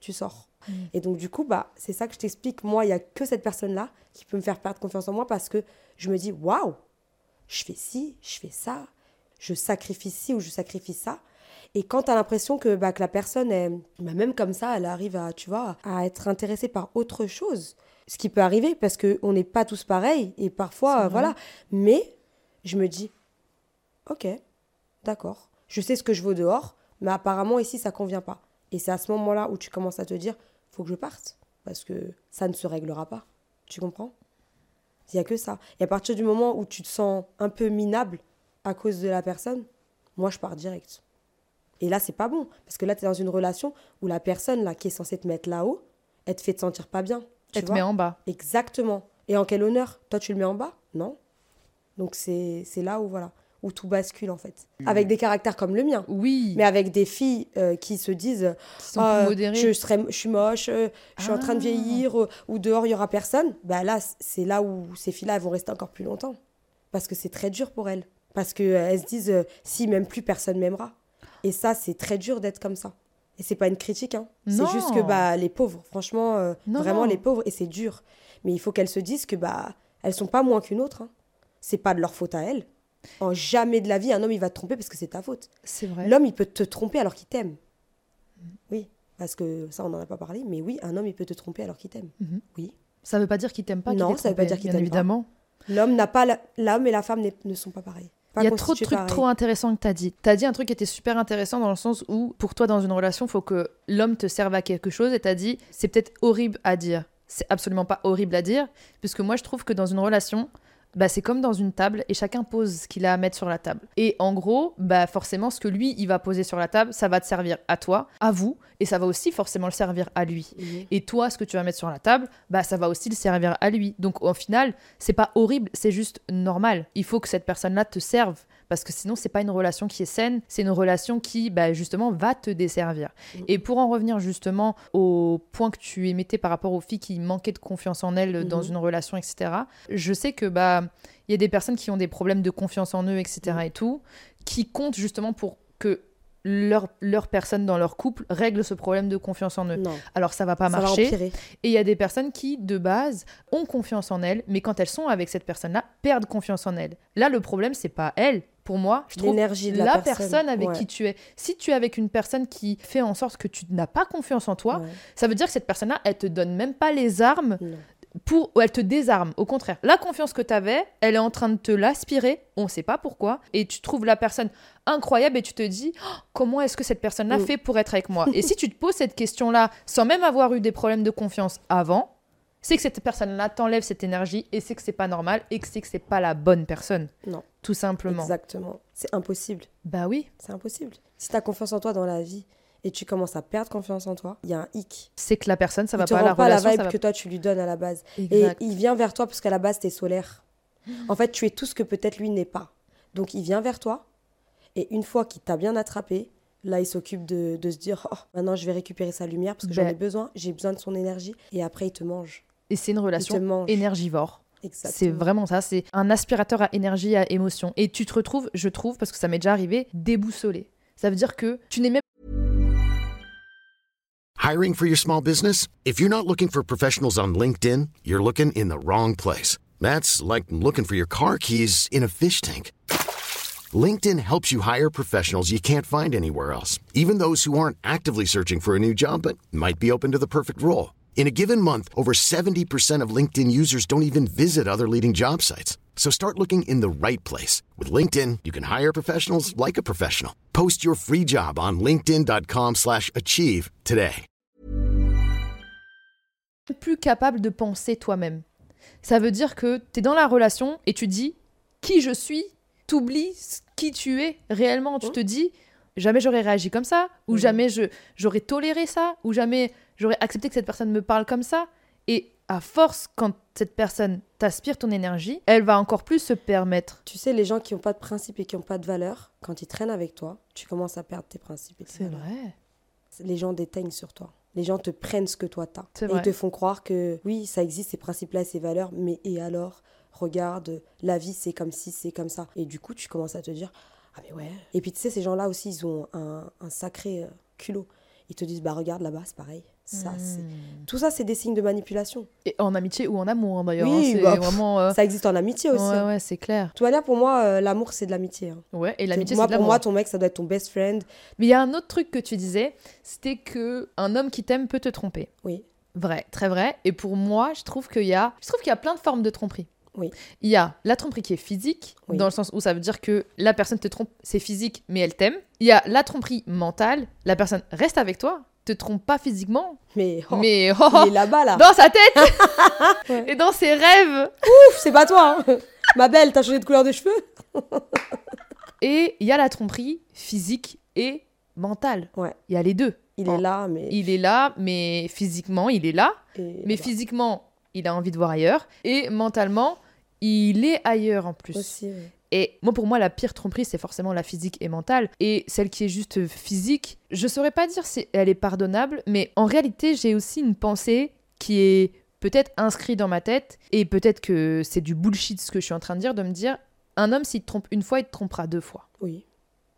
tu sors. Mm. Et donc, du coup, bah, c'est ça que je t'explique. Moi, il n'y a que cette personne-là qui peut me faire perdre confiance en moi parce que je me dis, waouh, je fais ci, je fais ça, je sacrifie ci ou je sacrifie ça. Et quand tu as l'impression que, bah, que la personne, est, bah, même comme ça, elle arrive à, tu vois, à être intéressée par autre chose, ce qui peut arriver parce qu'on n'est pas tous pareils et parfois, euh, voilà. Mais je me dis, ok, d'accord, je sais ce que je veux dehors, mais apparemment ici, ça convient pas. Et c'est à ce moment-là où tu commences à te dire, faut que je parte parce que ça ne se réglera pas. Tu comprends? Il n'y a que ça. Et à partir du moment où tu te sens un peu minable à cause de la personne, moi, je pars direct. Et là, c'est pas bon. Parce que là, tu es dans une relation où la personne là, qui est censée te mettre là-haut, elle te fait te sentir pas bien. Tu Elle te met en bas. Exactement. Et en quel honneur? Toi, tu le mets en bas? Non. Donc, c'est c'est là où, voilà, où tout bascule, en fait. Avec des caractères comme le mien. Oui, Mais avec des filles euh, qui se disent qui sont plus modérées. je, serais, je suis moche, euh, je suis en train de Ah. vieillir, euh, ou dehors il y aura personne, bah là, c'est là où ces filles-là elles vont rester encore plus longtemps. Parce que c'est très dur pour elles. Parce qu'elles se disent, euh, si même plus personne m'aimera. Et ça, c'est très dur d'être comme ça. Et c'est pas une critique, hein. C'est juste que bah, les pauvres, franchement, euh, Non, vraiment non. les pauvres, et c'est dur. Mais il faut qu'elles se disent que bah, elles sont pas moins qu'une autre. Hein. C'est pas de leur faute à elles. En jamais de la vie, un homme il va te tromper parce que c'est ta faute. C'est vrai. L'homme, il peut te tromper alors qu'il t'aime. Parce que ça, on n'en a pas parlé. Mais oui, un homme, il peut te tromper alors qu'il t'aime. Mhm. Oui. Ça veut pas dire qu'il t'aime pas. Non, ça veut pas dire qu'il t'aime pas. évidemment. L'homme n'a pas. la- L'homme et la femme ne sont pas pareils. Il y a trop de trucs pareil. trop intéressants que tu as dit. Tu as dit un truc qui était super intéressant dans le sens où, pour toi, dans une relation, il faut que l'homme te serve à quelque chose. Et tu as dit, c'est peut-être horrible à dire. C'est absolument pas horrible à dire. Puisque moi, je trouve que dans une relation, bah, c'est comme dans une table et chacun pose ce qu'il a à mettre sur la table. Et en gros, bah, forcément, ce que lui, il va poser sur la table, ça va te servir à toi, à vous, et ça va aussi forcément le servir à lui. Et toi, ce que tu vas mettre sur la table, bah ça va aussi le servir à lui. Donc au final, c'est pas horrible, c'est juste normal. Il faut que cette personne-là te serve parce que sinon c'est pas une relation qui est saine, c'est une relation qui bah, justement va te desservir. Mm. Et pour en revenir justement au point que tu émettais par rapport aux filles qui manquaient de confiance en elles dans Mhm. une relation, etc. Je sais que bah il y a des personnes qui ont des problèmes de confiance en eux, etc. Mm. et tout, qui comptent justement pour que leur, leur personne dans leur couple règle ce problème de confiance en eux. Non, Alors ça va pas ça va marcher. empirer. Et il y a des personnes qui, de base, ont confiance en elles, mais quand elles sont avec cette personne-là, perdent confiance en elles. Là, le problème, c'est pas elle. Pour moi, je trouve de la, la, personne, personne, avec Ouais. qui tu es. Si tu es avec une personne qui fait en sorte que tu n'as pas confiance en toi, Ouais. ça veut dire que cette personne-là, elle te donne même pas les armes Non. pour ou elle te désarme. Au contraire, la confiance que tu avais, elle est en train de te l'aspirer. On sait pas pourquoi. Et tu trouves la personne incroyable et tu te dis Oh, comment est-ce que cette personne-là Mm. fait pour être avec moi? Et si tu te poses cette question-là sans même avoir eu des problèmes de confiance avant, c'est que cette personne-là t'enlève cette énergie et c'est que c'est pas normal et que c'est que c'est pas la bonne personne. Non. Tout simplement. Exactement. C'est impossible. Bah oui, C'est impossible. Si tu as confiance en toi dans la vie et tu commences à perdre confiance en toi, il y a un hic. c'est que la personne, ça il va te pas rend la pas relation. la vibe ça va- que toi tu lui donnes à la base. Exact. Et il vient vers toi parce qu'à la base, tu es solaire. En fait, tu es tout ce que peut-être lui n'est pas. Donc, il vient vers toi. Et une fois qu'il t'a bien attrapé, là, il s'occupe de, de se dire Oh, maintenant, je vais récupérer sa lumière parce que j'en Ben. ai besoin. J'ai besoin de son énergie. Et après, il te mange. Et c'est une relation énergivore. C'est vraiment ça, c'est un aspirateur à énergie, à émotion. Et tu te retrouves, je trouve, parce que ça m'est déjà arrivé, déboussolé. Ça veut dire que tu n'es même Hiring for your small business? If you're not looking for professionals on LinkedIn, you're looking in the wrong place. That's like looking for your car keys in a fish tank. LinkedIn helps you hire professionals you can't find anywhere else, even those who aren't actively searching for a new job but might be open to the perfect role. In a given month, over 70% of LinkedIn users don't even visit other leading job sites. So start looking in the right place. With LinkedIn, you can hire professionals like a professional. Post your free job on linkedin.com/achieve slash achieve today. plus capable de penser toi-même. Ça veut dire que tu es dans la relation et tu dis qui je suis, t'oublies qui tu es réellement. Tu Ouais. te dis jamais j'aurais réagi comme ça, ou Mhm. jamais je j'aurais toléré ça, ou jamais j'aurais accepté que cette personne me parle comme ça. Et à force, quand cette personne t'aspire ton énergie, elle va encore plus se permettre. Tu sais, les gens qui n'ont pas de principe et qui n'ont pas de valeur, quand ils traînent avec toi, tu commences à perdre tes principes. C'est vrai. Les gens déteignent sur toi. Les gens te prennent ce que toi t'as. Et vrai. ils te font croire que oui, ça existe, ces principes-là, ces valeurs, mais et alors Regarde, la vie, c'est comme si, c'est comme ça. Et du coup, tu commences à te dire Ah, mais ouais. Et puis, tu sais, ces gens-là aussi, ils ont un, un sacré euh, culot. Ils te disent Bah, regarde là-bas, c'est pareil. Ça, c'est... Hmm. Tout ça, c'est des signes de manipulation. Et en amitié ou en amour hein, d'ailleurs. Oui, hein, bah, vraiment. euh, Ça existe en amitié aussi. Ouais, hein. ouais, c'est clair. De toute manière, pour moi, euh, l'amour, c'est de l'amitié. Ouais, et l'amitié, c'est de pour l'amour. moi, ton mec, ça doit être ton best friend. Mais il y a un autre truc que tu disais, c'était que un homme qui t'aime peut te tromper. Oui. Vrai, très vrai. Et pour moi, je trouve qu'il y a, je trouve qu'il y a plein de formes de tromperie. Oui. Il y a la tromperie qui est physique, Oui. dans le sens où ça veut dire que la personne te trompe, c'est physique, mais elle t'aime. Il y a la tromperie mentale, la personne reste avec toi, te trompe pas physiquement, Mais, oh, mais oh, il est là-bas, là. dans sa tête Ouais. (laughs) (laughs) et dans ses rêves. Ouf, c'est pas toi. hein. Ma belle, t'as changé de couleur de cheveux (laughs) Et il y a la tromperie physique et mentale. Ouais. Il y a les deux. Il est là, mais. Il est là, mais physiquement, il est là. et Mais physiquement, il a envie de voir ailleurs. Et mentalement, il est ailleurs en plus. Aussi, ouais. Et moi, pour moi, la pire tromperie, c'est forcément la physique et mentale. Et celle qui est juste physique, je saurais pas dire si elle est pardonnable, mais en réalité, j'ai aussi une pensée qui est peut-être inscrite dans ma tête. Et peut-être que c'est du bullshit ce que je suis en train de dire, de me dire un homme, s'il te trompe une fois, il te trompera deux fois. Oui,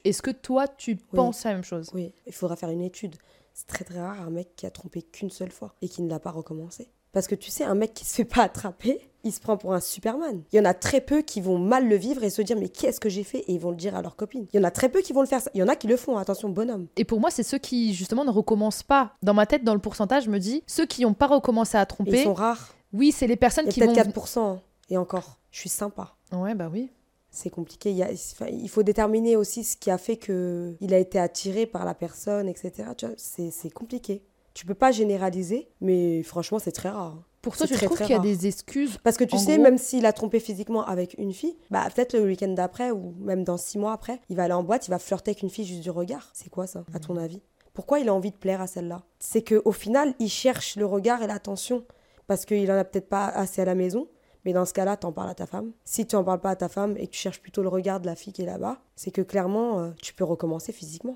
Est-ce que toi, tu penses la même chose? Oui. Il faudra faire une étude. C'est très très rare un mec qui a trompé qu'une seule fois et qui ne l'a pas recommencé. Parce que tu sais, un mec qui se fait pas attraper, il se prend pour un Superman. Il y en a très peu qui vont mal le vivre et se dire mais qu'est-ce que j'ai fait? Et ils vont le dire à leur copine. Il y en a très peu qui vont le faire. Il y en a qui le font. Attention, bonhomme. Et pour moi, c'est ceux qui justement ne recommencent pas. Dans ma tête, dans le pourcentage, je me dis ceux qui n'ont pas recommencé à tromper. ils sont rares. Oui, c'est les personnes qui vont. peut-être 4%. hein. Et encore, je suis sympa. Ouais, bah oui. C'est compliqué. Il, y a- enfin, il faut déterminer aussi ce qui a fait que il a été attiré par la personne, etc. C'est compliqué. Tu peux pas généraliser, mais franchement, c'est très rare. hein. Pour toi, tu très, trouves qu'il y a rare. des excuses Parce que tu sais, gros- même s'il a trompé physiquement avec une fille, bah peut-être le week-end d'après ou même dans six mois après, il va aller en boîte, il va flirter avec une fille juste du regard. C'est quoi ça, à ton avis? Pourquoi il a envie de plaire à celle-là? C'est que au final, il cherche le regard et l'attention parce qu'il en a peut-être pas assez à la maison. Mais dans ce cas-là, t'en parles à ta femme. Si tu en parles pas à ta femme et que tu cherches plutôt le regard de la fille qui est là-bas, c'est que clairement, euh, tu peux recommencer physiquement.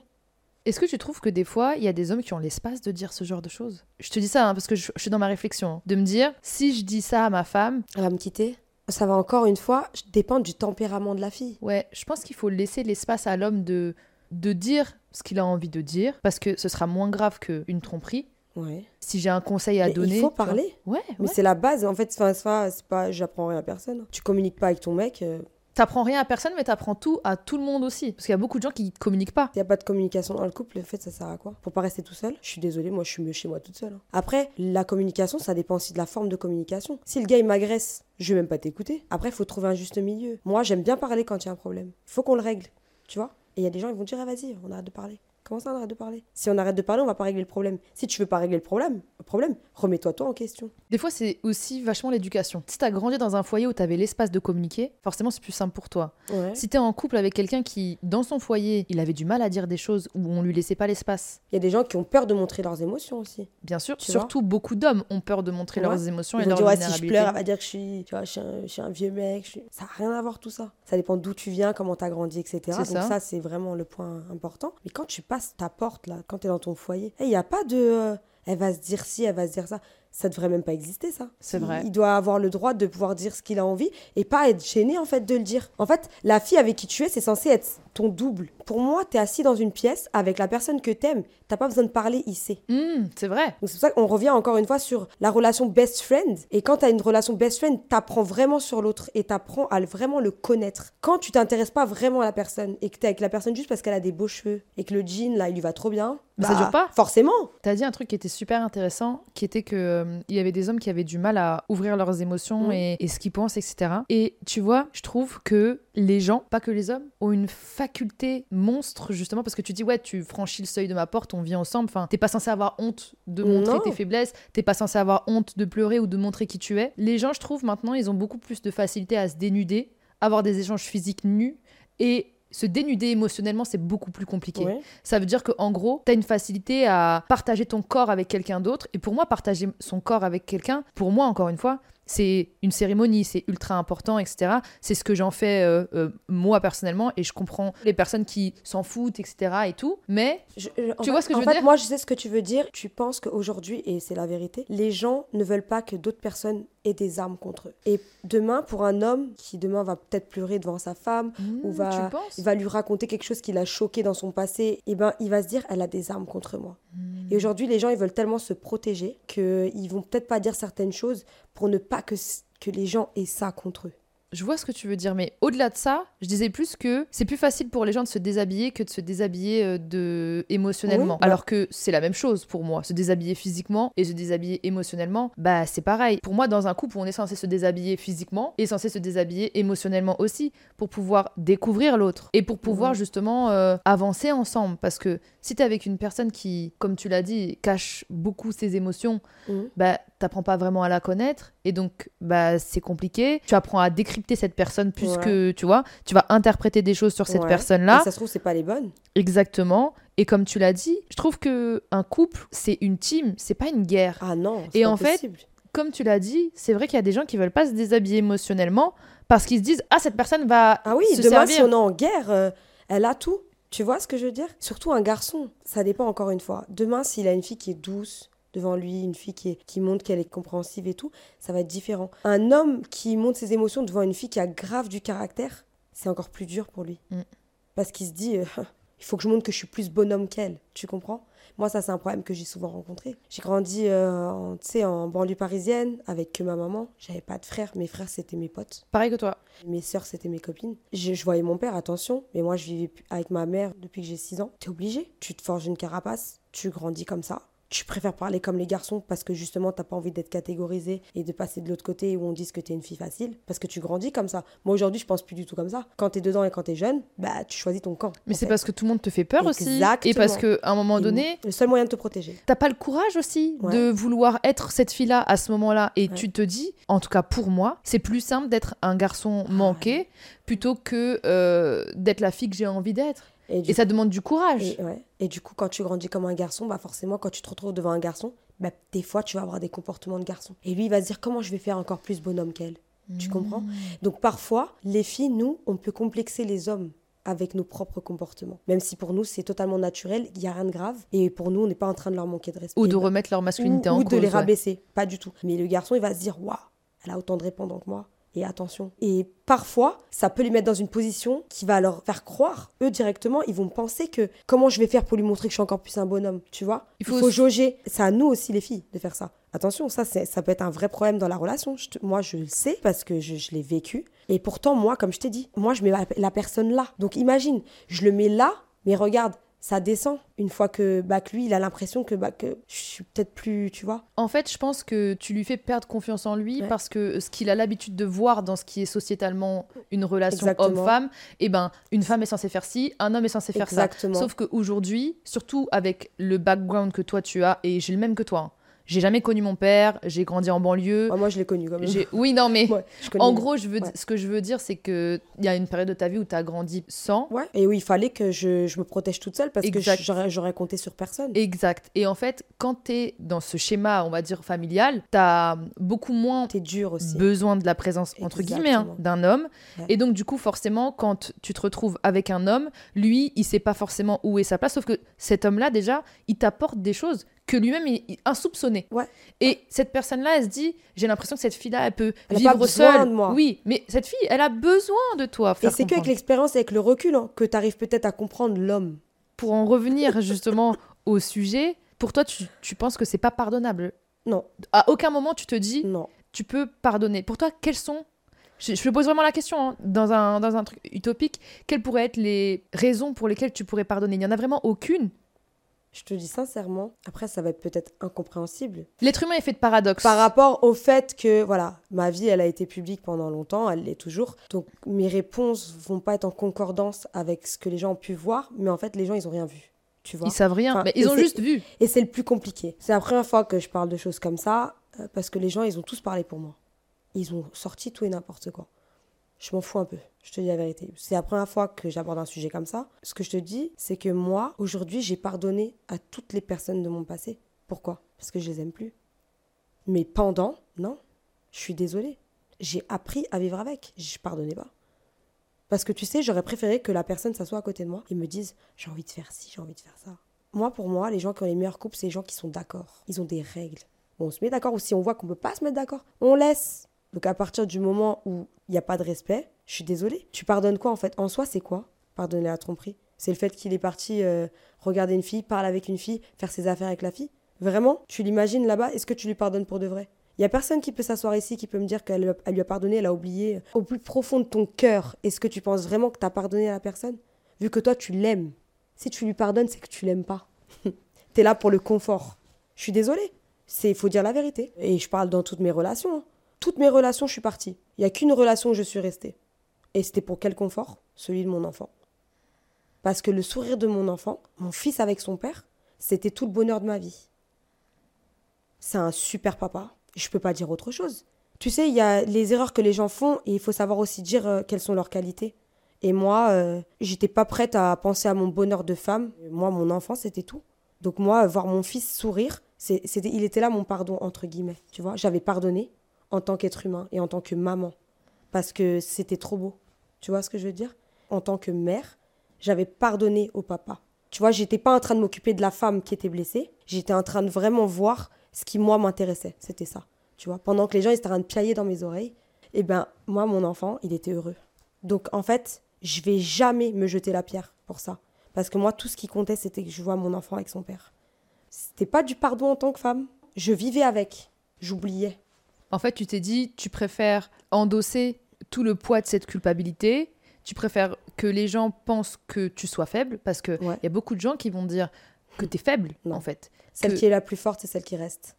Est-ce que tu trouves que des fois, il y a des hommes qui ont l'espace de dire ce genre de choses? Je te dis ça hein, parce que je, je suis dans ma réflexion. hein. De me dire, si je dis ça à ma femme, Elle va me quitter. Ça va encore une fois dépendre du tempérament de la fille. ouais, je pense qu'il faut laisser l'espace à l'homme de, de dire ce qu'il a envie de dire parce que ce sera moins grave qu'une tromperie. Ouais. Si j'ai un conseil à Mais donner. il faut parler. Ouais, Mais c'est la base, en fait, enfin, c'est pas, j'apprends rien à personne. Tu communiques pas avec ton mec, il T'apprends rien à personne, mais t'apprends tout à tout le monde aussi. Parce qu'il y a beaucoup de gens qui communiquent pas. n'y a pas de communication dans le couple, en fait, ça sert à quoi? Pour pas rester tout seul? Je suis désolée, moi je suis mieux chez moi toute seule. hein. Après, la communication, ça dépend aussi de la forme de communication. Si le gars il m'agresse, je vais même pas t'écouter. Après, il faut trouver un juste milieu. Moi, j'aime bien parler quand il y a un problème. Il faut qu'on le règle, tu vois? Et il y a des gens, ils vont dire, ah, vas-y, on arrête de parler. Comment ça, on arrête de parler? Si on arrête de parler, on va pas régler le problème. Si tu veux pas régler le problème, problème, remets-toi toi en question. Des fois, c'est aussi vachement l'éducation. Si t'as grandi dans un foyer où t'avais l'espace de communiquer, forcément, c'est plus simple pour toi. Ouais. Si t'es en couple avec quelqu'un qui, dans son foyer, il avait du mal à dire des choses où on lui laissait pas l'espace, Il y a des gens qui ont peur de montrer leurs émotions aussi. bien sûr, Tu surtout beaucoup d'hommes ont peur de montrer Ouais. leurs émotions et Ils vont leurs dire, si je pleure, elle va dire que je suis, tu vois, je suis, un, je suis un vieux mec. je suis- Ça n'a rien à voir tout ça. Ça dépend d'où tu viens, comment tu as grandi, etc. Donc ça. ça, c'est vraiment le point important. Mais quand tu passes ta porte, là, quand tu es dans ton foyer, il n'y a pas de... euh, elle va se dire ci, elle va se dire ça. Ça devrait même pas exister, ça. C'est Il- vrai. Il doit avoir le droit de pouvoir dire ce qu'il a envie et pas être gêné, en fait, de le dire. En fait, la fille avec qui tu es, c'est censé être ton double. Pour moi, tu es assis dans une pièce avec la personne que t'aimes. T'as pas besoin de parler, il sait. Hum, c'est vrai. Donc c'est pour ça qu'on revient encore une fois sur la relation best friend. Et quand tu as une relation best friend, t'apprends vraiment sur l'autre et t'apprends à vraiment le connaître. Quand tu t'intéresses pas vraiment à la personne et que t'es avec la personne juste parce qu'elle a des beaux cheveux et que le jean là il lui va trop bien, Mais ça dure pas. Forcément. T'as dit un truc qui était super intéressant, qui était que euh, il y avait des hommes qui avaient du mal à ouvrir leurs émotions et, et ce qu'ils pensent, etc. Et tu vois, je trouve que les gens, pas que les hommes, ont une faculté monstre justement parce que tu dis ouais, tu franchis le seuil de ma porte, on vit ensemble. Enfin, t'es pas censé avoir honte de montrer Non. tes faiblesses, t'es pas censé avoir honte de pleurer ou de montrer qui tu es. Les gens, je trouve maintenant, ils ont beaucoup plus de facilité à se dénuder, avoir des échanges physiques nus et se dénuder émotionnellement, c'est beaucoup plus compliqué. Ouais. Ça veut dire qu'en gros, tu as une facilité à partager ton corps avec quelqu'un d'autre. Et pour moi, partager son corps avec quelqu'un, pour moi, encore une fois, c'est une cérémonie, c'est ultra important, etc. C'est ce que j'en fais euh, euh, moi personnellement. Et je comprends les personnes qui s'en foutent, etc. et tout. Mais Je- Tu fait- vois ce que je veux fait, dire Moi, je sais ce que tu veux dire. Tu penses qu'aujourd'hui, et c'est la vérité, les gens ne veulent pas que d'autres personnes aient des armes contre eux. Et demain, pour un homme qui demain va peut-être pleurer devant sa femme, ou va, lui raconter quelque chose qui l'a choqué dans son passé, et ben il va se dire elle a des armes contre moi. Hmm. Et aujourd'hui, les gens ils veulent tellement se protéger qu'ils vont peut-être pas dire certaines choses pour ne pas que, les gens aient ça contre eux. Je vois ce que tu veux dire, mais au-delà de ça, je disais plus que c'est plus facile pour les gens de se déshabiller que de se déshabiller euh, de... émotionnellement. Oui, bah. Alors que c'est la même chose pour moi. Se déshabiller physiquement et se déshabiller émotionnellement, bah c'est pareil. Pour moi, dans un couple on est censé se déshabiller physiquement et censé se déshabiller émotionnellement aussi pour pouvoir découvrir l'autre et pour pouvoir Mhm. justement euh, avancer ensemble. Parce que si t'es avec une personne qui, comme tu l'as dit, cache beaucoup ses émotions, Mhm. bah t'apprends pas vraiment à la connaître et donc bah c'est compliqué tu apprends à décrypter cette personne plus Ouais. que tu vois tu vas interpréter des choses sur cette Ouais. personne Et là ça se trouve, c'est pas les bonnes. exactement et comme tu l'as dit je trouve que un couple c'est une team c'est pas une guerre Ah non. Et c'est pas en fait, comme tu l'as dit c'est vrai qu'il y a des gens qui veulent pas se déshabiller émotionnellement parce qu'ils se disent ah cette personne va Ah oui, se demain, servir si on est en guerre, euh, elle a tout. Tu vois ce que je veux dire? Surtout un garçon, ça dépend encore une fois. Demain, s'il a une fille qui est douce devant lui, une fille qui, est- qui montre qu'elle est compréhensive et tout, ça va être différent. Un homme qui montre ses émotions devant une fille qui a grave du caractère, c'est encore plus dur pour lui. Mm. Parce qu'il se dit, euh, (laughs) Il faut que je montre que je suis plus bonhomme qu'elle. Tu comprends? Moi, ça, c'est un problème que j'ai souvent rencontré. J'ai grandi euh, en, tu sais, en banlieue parisienne avec que ma maman. J'avais pas de frères. Mes frères, c'était mes potes. Pareil que toi. Mes sœurs, c'était mes copines. Je, je voyais mon père, attention. Mais moi, je vivais avec ma mère depuis que j'ai 6 ans. T'es obligé. Tu te forges une carapace. Tu grandis comme ça tu préfères parler comme les garçons parce que justement t'as pas envie d'être catégorisé et de passer de l'autre côté où on dit que t'es une fille facile? Parce que tu grandis comme ça. Moi aujourd'hui je pense plus du tout comme ça. Quand t'es dedans et quand t'es jeune, bah tu choisis ton camp. Mais c'est parce que tout le monde te fait peur aussi. Exactement. Et parce qu'à un moment donné, Le seul moyen de te protéger. t'as pas le courage aussi Ouais. de vouloir être cette fille-là à ce moment-là. Et Ouais. tu te dis, en tout cas pour moi, c'est plus simple d'être un garçon Ah manqué plutôt que euh, d'être la fille que j'ai envie d'être. Et, ça demande du courage. Et, ouais. Et du coup, quand tu grandis comme un garçon, bah forcément, quand tu te retrouves devant un garçon, bah, des fois, tu vas avoir des comportements de garçon. Et lui, il va se dire comment je vais faire encore plus bonhomme qu'elle? Tu comprends? Donc parfois, les filles, nous, on peut complexer les hommes avec nos propres comportements. Même si pour nous, c'est totalement naturel, il n'y a rien de grave. Et pour nous, on n'est pas en train de leur manquer de respect. Ou de remettre leur masculinité ou, en ou cause. de les ouais. rabaisser. Pas du tout. Mais le garçon, il va se dire Waouh, elle a autant de répondants que moi. Et attention. Et parfois, ça peut les mettre dans une position qui va leur faire croire, eux directement, ils vont penser que comment je vais faire pour lui montrer que je suis encore plus un bonhomme, tu vois? Il Il faut jauger. C'est à nous aussi, les filles, de faire ça. Attention, ça, ça peut être un vrai problème dans la relation. Je te- moi, je le sais parce que je, je l'ai vécu. Et pourtant, moi, comme je t'ai dit, moi, je mets la, la personne là. Donc imagine, je le mets là, mais regarde, ça descend une fois que, bah, que lui, il a l'impression que, bah, que je suis peut-être plus, tu vois. En fait, je pense que tu lui fais perdre confiance en lui Ouais. parce que ce qu'il a l'habitude de voir dans ce qui est sociétalement une relation homme-femme, eh ben, une femme est censée faire ci, un homme est censé faire Exactement. ça. Sauf qu'aujourd'hui, surtout avec le background que toi tu as, et j'ai le même que toi, hein. J'ai jamais connu mon père, j'ai grandi en banlieue. Ouais, moi, je l'ai connu comme j'ai- Oui, non, mais (laughs) Ouais, en gros, je veux, Ouais. ce que je veux dire, c'est qu'il y a une période de ta vie où tu as grandi sans. Ouais. Et oui, il fallait que je, je me protège toute seule parce Exact. que j'aurais, compté sur personne. Exact. Et en fait, quand tu es dans ce schéma, on va dire, familial, tu as beaucoup moins T'es dur aussi. besoin de la présence entre guillemets hein, d'un homme Ouais. et donc du coup forcément quand tu te retrouves avec un homme lui il sait pas forcément où est sa place sauf que cet homme là déjà il t'apporte des choses que lui-même il insoupçonné Ouais. et cette personne là elle se dit j'ai l'impression que cette fille là elle peut Elle a vivre pas seule de moi. oui mais cette fille elle a besoin de toi Et c'est qu'avec l'expérience, avec le recul, hein, que t'arrives peut-être à comprendre l'homme. pour en revenir (laughs) justement au sujet pour toi tu, tu penses que c'est pas pardonnable? Non, à aucun moment tu te dis non. tu peux pardonner. Pour toi, quelles sont je, je te pose vraiment la question, hein, dans, un, dans un truc utopique, quelles pourraient être les raisons pour lesquelles tu pourrais pardonner? Il n'y en a vraiment aucune. Je te dis sincèrement, après, ça va être peut-être incompréhensible. L'être humain est fait de paradoxes. Par rapport au fait que, voilà, ma vie, elle a été publique pendant longtemps, elle l'est toujours. Donc, mes réponses vont pas être en concordance avec ce que les gens ont pu voir, mais en fait, les gens, ils ont rien vu. Tu vois? Ils savent rien, Enfin, mais ils ont juste vu. Et c'est le plus compliqué. C'est la première fois que je parle de choses comme ça, euh, parce que les gens, ils ont tous parlé pour moi. Ils ont sorti tout et n'importe quoi. Je m'en fous un peu, je te dis la vérité. C'est la première fois que j'aborde un sujet comme ça. Ce que je te dis, c'est que moi, aujourd'hui, j'ai pardonné à toutes les personnes de mon passé. Pourquoi? Parce que je les aime plus. Mais pendant, non, je suis désolée. J'ai appris à vivre avec. Je pardonnais pas. Parce que tu sais, j'aurais préféré que la personne s'assoie à côté de moi et me dise j'ai envie de faire ci, j'ai envie de faire ça. Moi, pour moi, les gens qui ont les meilleurs couples, c'est les gens qui sont d'accord. Ils ont des règles. On se met d'accord ou si on voit qu'on peut pas se mettre d'accord, on laisse. Donc à partir du moment où il n'y a pas de respect, je suis désolée. Tu pardonnes quoi en fait? En soi, c'est quoi Pardonner la tromperie? C'est le fait qu'il est parti euh, regarder une fille, parler avec une fille, faire ses affaires avec la fille? Vraiment? Tu l'imagines là-bas? Est-ce que tu lui pardonnes pour de vrai? Il y a personne qui peut s'asseoir ici qui peut me dire qu'elle elle lui a pardonné, elle a oublié. Au plus profond de ton cœur, est-ce que tu penses vraiment que tu as pardonné à la personne? Vu que toi, tu l'aimes. Si tu lui pardonnes, c'est que tu l'aimes pas. (laughs) T'es là pour le confort. Je suis désolée. Il faut dire la vérité. Et je parle dans toutes mes relations. hein. Toutes mes relations, je suis partie. Il n'y a qu'une relation où je suis restée. Et c'était pour quel confort? Celui de mon enfant. Parce que le sourire de mon enfant, mon fils avec son père, c'était tout le bonheur de ma vie. C'est un super papa. Je peux pas dire autre chose. Tu sais, il y a les erreurs que les gens font et il faut savoir aussi dire euh, quelles sont leurs qualités. Et moi, euh, j'étais pas prête à penser à mon bonheur de femme. Moi, mon enfant, c'était tout. Donc moi, voir mon fils sourire, c'était, il était là mon pardon entre guillemets. Tu vois, j'avais pardonné en tant qu'être humain et en tant que maman parce que c'était trop beau. Tu vois ce que je veux dire? En tant que mère, j'avais pardonné au papa. Tu vois, j'étais pas en train de m'occuper de la femme qui était blessée. J'étais en train de vraiment voir ce qui moi m'intéressait. C'était ça. Tu vois, pendant que les gens ils étaient en train de piailler dans mes oreilles, eh ben moi mon enfant, il était heureux. Donc en fait, je vais jamais me jeter la pierre pour ça Parce que moi, tout ce qui comptait, c'était que je vois mon enfant avec son père. C'était pas du pardon en tant que femme. Je vivais avec. J'oubliais. En fait, tu t'es dit, tu préfères endosser tout le poids de cette culpabilité. Tu préfères que les gens pensent que tu sois faible, parce qu'il Ouais. y a beaucoup de gens qui vont dire que tu es faible, Non. en fait. Celle Que- qui est la plus forte, c'est celle qui reste.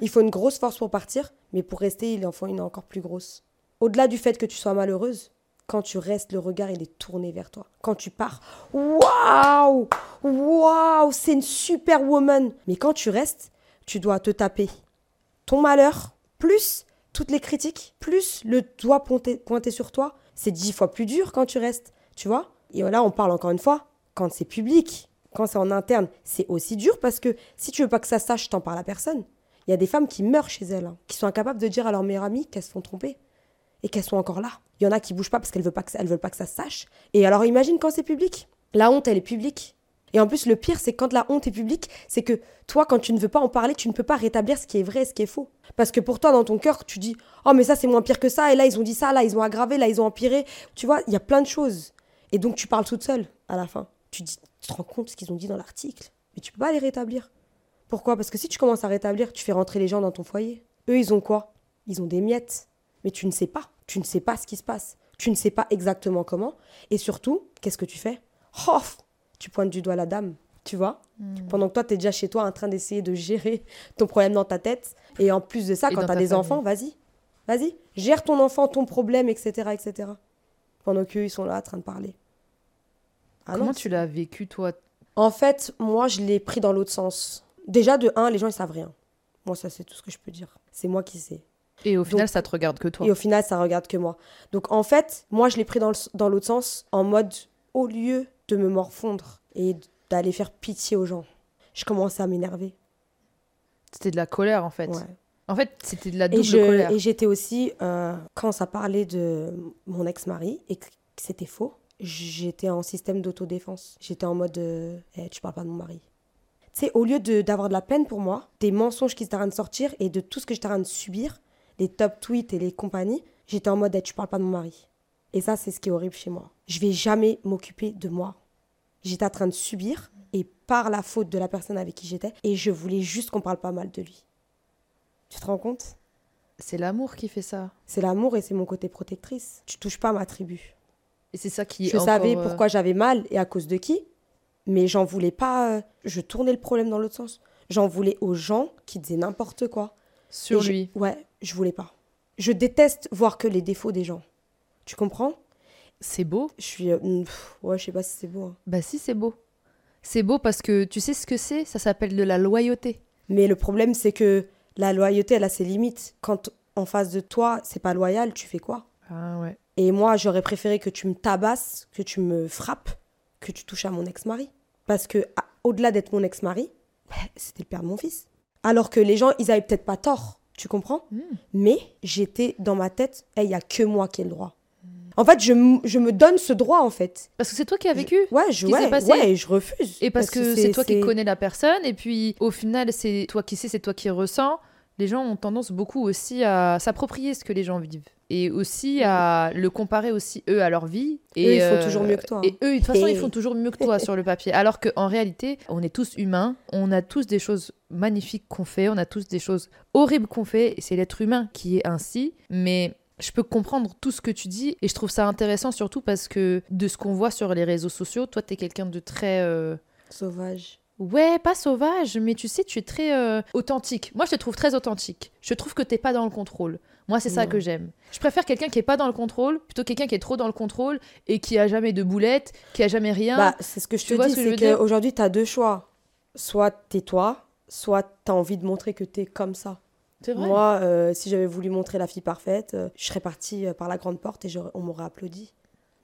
Il faut une grosse force pour partir, mais pour rester, il en faut une encore plus grosse. Au-delà du fait que tu sois malheureuse, quand tu restes, le regard, il est tourné vers toi. Quand tu pars, waouh, waouh, c'est une super woman. Mais quand tu restes, tu dois te taper ton malheur, plus toutes les critiques, plus le doigt pointé, sur toi. C'est dix fois plus dur quand tu restes, tu vois. Et là, on parle encore une fois, quand c'est public, quand c'est en interne, c'est aussi dur parce que si tu veux pas que ça sache, t'en parles à personne. Il y a des femmes qui meurent chez elles, hein, qui sont incapables de dire à leur meilleure amie qu'elles se font tromper et qu'elles sont encore là. Il y en a qui bougent pas parce qu'elles veulent pas que ça, veulent pas que ça se sache. Et alors imagine quand c'est public. La honte, elle est publique. Et en plus, le pire, c'est quand la honte est publique, c'est que toi, quand tu ne veux pas en parler, tu ne peux pas rétablir ce qui est vrai et ce qui est faux. Parce que pour toi, dans ton cœur, tu dis Oh, mais ça, c'est moins pire que ça, et là, ils ont dit ça, là, ils ont aggravé, là, ils ont empiré. Tu vois, il y a plein de choses. Et donc, tu parles toute seule à la fin. Tu, dis, tu te rends compte ce qu'ils ont dit dans l'article. Mais tu peux pas les rétablir. Pourquoi? Parce que si tu commences à rétablir, tu fais rentrer les gens dans ton foyer. Eux, ils ont quoi? Ils ont des miettes. Mais tu ne sais pas. Tu ne sais pas ce qui se passe. Tu ne sais pas exactement comment. Et surtout, qu'est-ce que tu fais? Oh Tu pointes du doigt la dame. Tu vois Pendant que toi, tu es déjà chez toi en train d'essayer de gérer ton problème dans ta tête. Et en plus de ça, Et quand tu as ta des famille. enfants, vas-y. Vas-y. Gère ton enfant, ton problème, etc. etc. Pendant qu'eux, ils sont là en train de parler. Ah non, Comment tu l'as vécu, toi? En fait, moi, je l'ai pris dans l'autre sens. Déjà, de un, les gens, ils savent rien. Moi, ça, c'est tout ce que je peux dire. C'est moi qui sais. Et au final, Donc- ça te regarde que toi. Et au final, ça regarde que moi. Donc, en fait, moi, je l'ai pris dans l'autre sens, en mode, au lieu de me morfondre et d'aller faire pitié aux gens, je commençais à m'énerver. C'était de la colère, en fait. Ouais. En fait, c'était de la Et double je- colère. et j'étais aussi, euh, quand ça parlait de mon ex-mari et que c'était faux, j'étais en système d'autodéfense. J'étais en mode, euh, Eh, tu parles pas de mon mari. Tu sais, au lieu d'avoir de, la peine pour moi, des mensonges qui étaient en train de sortir et de tout ce que j'étais en train de subir, les top tweets et les compagnies, j'étais en mode, Eh, tu parles pas de mon mari. Et ça, c'est ce qui est horrible chez moi. Je vais jamais m'occuper de moi. J'étais en train de subir et par la faute de la personne avec qui j'étais, et je voulais juste qu'on parle pas mal de lui. Tu te rends compte? C'est l'amour qui fait ça. c'est l'amour et c'est mon côté protectrice. Tu touches pas à ma tribu. Et c'est ça qui est Je savais euh, pourquoi j'avais mal et à cause de qui, mais j'en voulais pas. euh, Je tournais le problème dans l'autre sens. J'en voulais aux gens qui disaient n'importe quoi. Sur Et je- lui. Ouais, je voulais pas. Je déteste voir que les défauts des gens. Tu comprends? C'est beau. Je suis. euh, mm, pff, ouais, je sais pas si c'est beau. hein. Bah si, c'est beau. C'est beau parce que tu sais ce que c'est? Ça s'appelle de la loyauté. Mais le problème, c'est que la loyauté, elle a ses limites. Quand en face de toi, c'est pas loyal, tu fais quoi? Ah ouais. Et moi, j'aurais préféré que tu me tabasses, que tu me frappes, que tu touches à mon ex-mari. Parce que, à- au-delà d'être mon ex-mari, bah, c'était le père de mon fils. Alors que les gens, ils avaient peut-être pas tort, tu comprends? Hmm. Mais j'étais dans ma tête, il y a que moi qui ai le droit. En fait, je, je me donne ce droit, en fait. Parce que c'est toi qui as vécu. Ouais, je, qui s'est ouais, passé. ouais, et je refuse. Et parce, que, c'est toi qui connais la personne, et puis au final, c'est toi qui sais, c'est toi qui ressens. Les gens ont tendance beaucoup aussi à s'approprier ce que les gens vivent. Et aussi à le comparer aussi, eux, à leur vie. Et, Eux, ils font euh, toujours mieux que toi, hein. Et eux, de toute façon, Et- ils font (laughs) toujours mieux que toi sur le papier. Alors qu'en réalité, on est tous humains, on a tous des choses magnifiques qu'on fait, on a tous des choses horribles qu'on fait, et c'est l'être humain qui est ainsi. Mais je peux comprendre tout ce que tu dis, et je trouve ça intéressant surtout parce que de ce qu'on voit sur les réseaux sociaux, toi, t'es quelqu'un de très... euh, Sauvage. Ouais, pas sauvage, mais tu sais, tu es très euh, authentique. Moi, je te trouve très authentique. Je trouve que t'es pas dans le contrôle. Moi, c'est ça Non. que j'aime. Je préfère quelqu'un qui est pas dans le contrôle plutôt que quelqu'un qui est trop dans le contrôle et qui a jamais de boulettes, qui a jamais rien. Bah, c'est ce que je Tu te dis, que c'est qu'aujourd'hui, tu as deux choix. Soit tais-toi, soit tu as envie de montrer que tu es comme ça. Vrai. Moi, euh, si j'avais voulu montrer la fille parfaite, euh, je serais partie euh, par la grande porte et on m'aurait applaudi.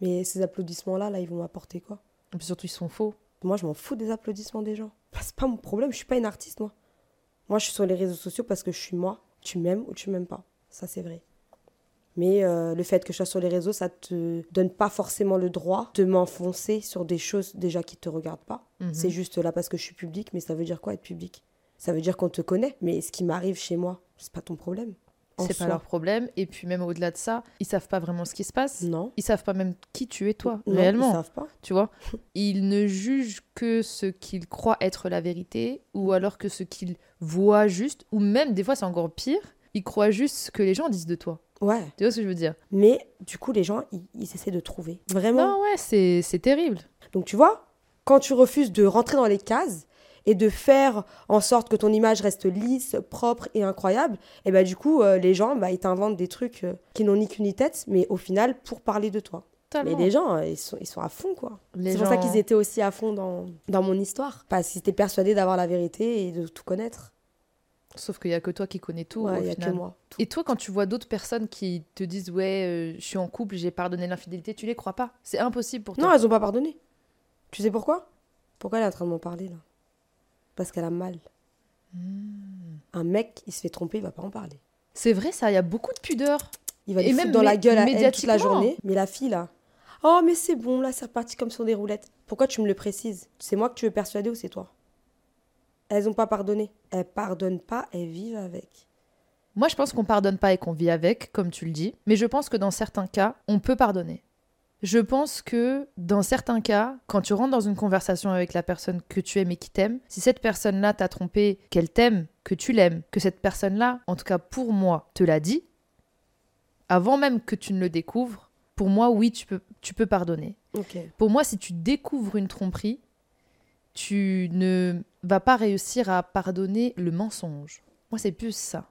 Mais ces applaudissements-là, là, ils vont m'apporter quoi? Et puis surtout, ils sont faux. Moi, je m'en fous des applaudissements des gens. Bah, c'est pas mon problème, je suis pas une artiste, moi. Moi, je suis sur les réseaux sociaux parce que je suis moi. Tu m'aimes ou tu m'aimes pas. Ça, c'est vrai. Mais le fait que je sois sur les réseaux, ça te donne pas forcément le droit de m'enfoncer sur des choses déjà qui te regardent pas. Mhm. C'est juste là parce que je suis public, mais ça veut dire quoi être public? Ça veut dire qu'on te connaît. Mais ce qui m'arrive chez moi, c'est pas ton problème. C'est pas leur problème. Et puis même au-delà de ça, ils savent pas vraiment ce qui se passe. Non. Ils savent pas même qui tu es toi, Non, réellement. Ils savent pas. Tu vois (laughs) Ils ne jugent que ce qu'ils croient être la vérité, ou alors que ce qu'ils voient juste, ou même des fois c'est encore pire, ils croient juste ce que les gens disent de toi. Ouais. Tu vois ce que je veux dire? Mais du coup, les gens, ils, ils essaient de trouver. Vraiment. Non, ouais, c'est c'est terrible. Donc tu vois, quand tu refuses de rentrer dans les cases et de faire en sorte que ton image reste lisse, propre et incroyable, et bah du coup, euh, les gens, bah, ils t'inventent des trucs euh, qui n'ont ni queue ni tête, mais au final, pour parler de toi. Totalement. Mais les gens, euh, ils sont, ils sont à fond, quoi. C'est pour ça qu'ils étaient aussi à fond dans, dans mon histoire. Parce qu'ils étaient persuadés d'avoir la vérité et de tout connaître. Sauf qu'il y a que toi qui connais tout. Ouais, au y a final. que moi. Et toi, quand tu vois d'autres personnes qui te disent ouais, euh, je suis en couple, j'ai pardonné l'infidélité, tu les crois pas C'est impossible pour toi. Non, elles ont pas pardonné. Tu sais pourquoi? Pourquoi elle est en train de m'en parler, là? Parce qu'elle a mal. Hmm. Un mec, il se fait tromper, il va pas en parler. C'est vrai, ça. Il y a beaucoup de pudeur. Il va Et lui même foutre dans la gueule à elle toute la journée. Mais la fille, là. Oh, mais c'est bon, là, c'est reparti comme sur des roulettes. Pourquoi tu me le précises? C'est moi que tu veux persuader ou c'est toi? Elles ont pas pardonné. Elles pardonnent pas, elles vivent avec. Moi, je pense qu'on pardonne pas et qu'on vit avec, comme tu le dis. Mais je pense que dans certains cas, on peut pardonner. Je pense que dans certains cas, quand tu rentres dans une conversation avec la personne que tu aimes et qui t'aime, si cette personne-là t'a trompé, qu'elle t'aime, que tu l'aimes, que cette personne-là, en tout cas pour moi, te l'a dit, avant même que tu ne le découvres, pour moi, oui, tu peux, tu peux pardonner. Pour moi, si tu découvres une tromperie, tu ne vas pas réussir à pardonner le mensonge. Moi, c'est plus ça.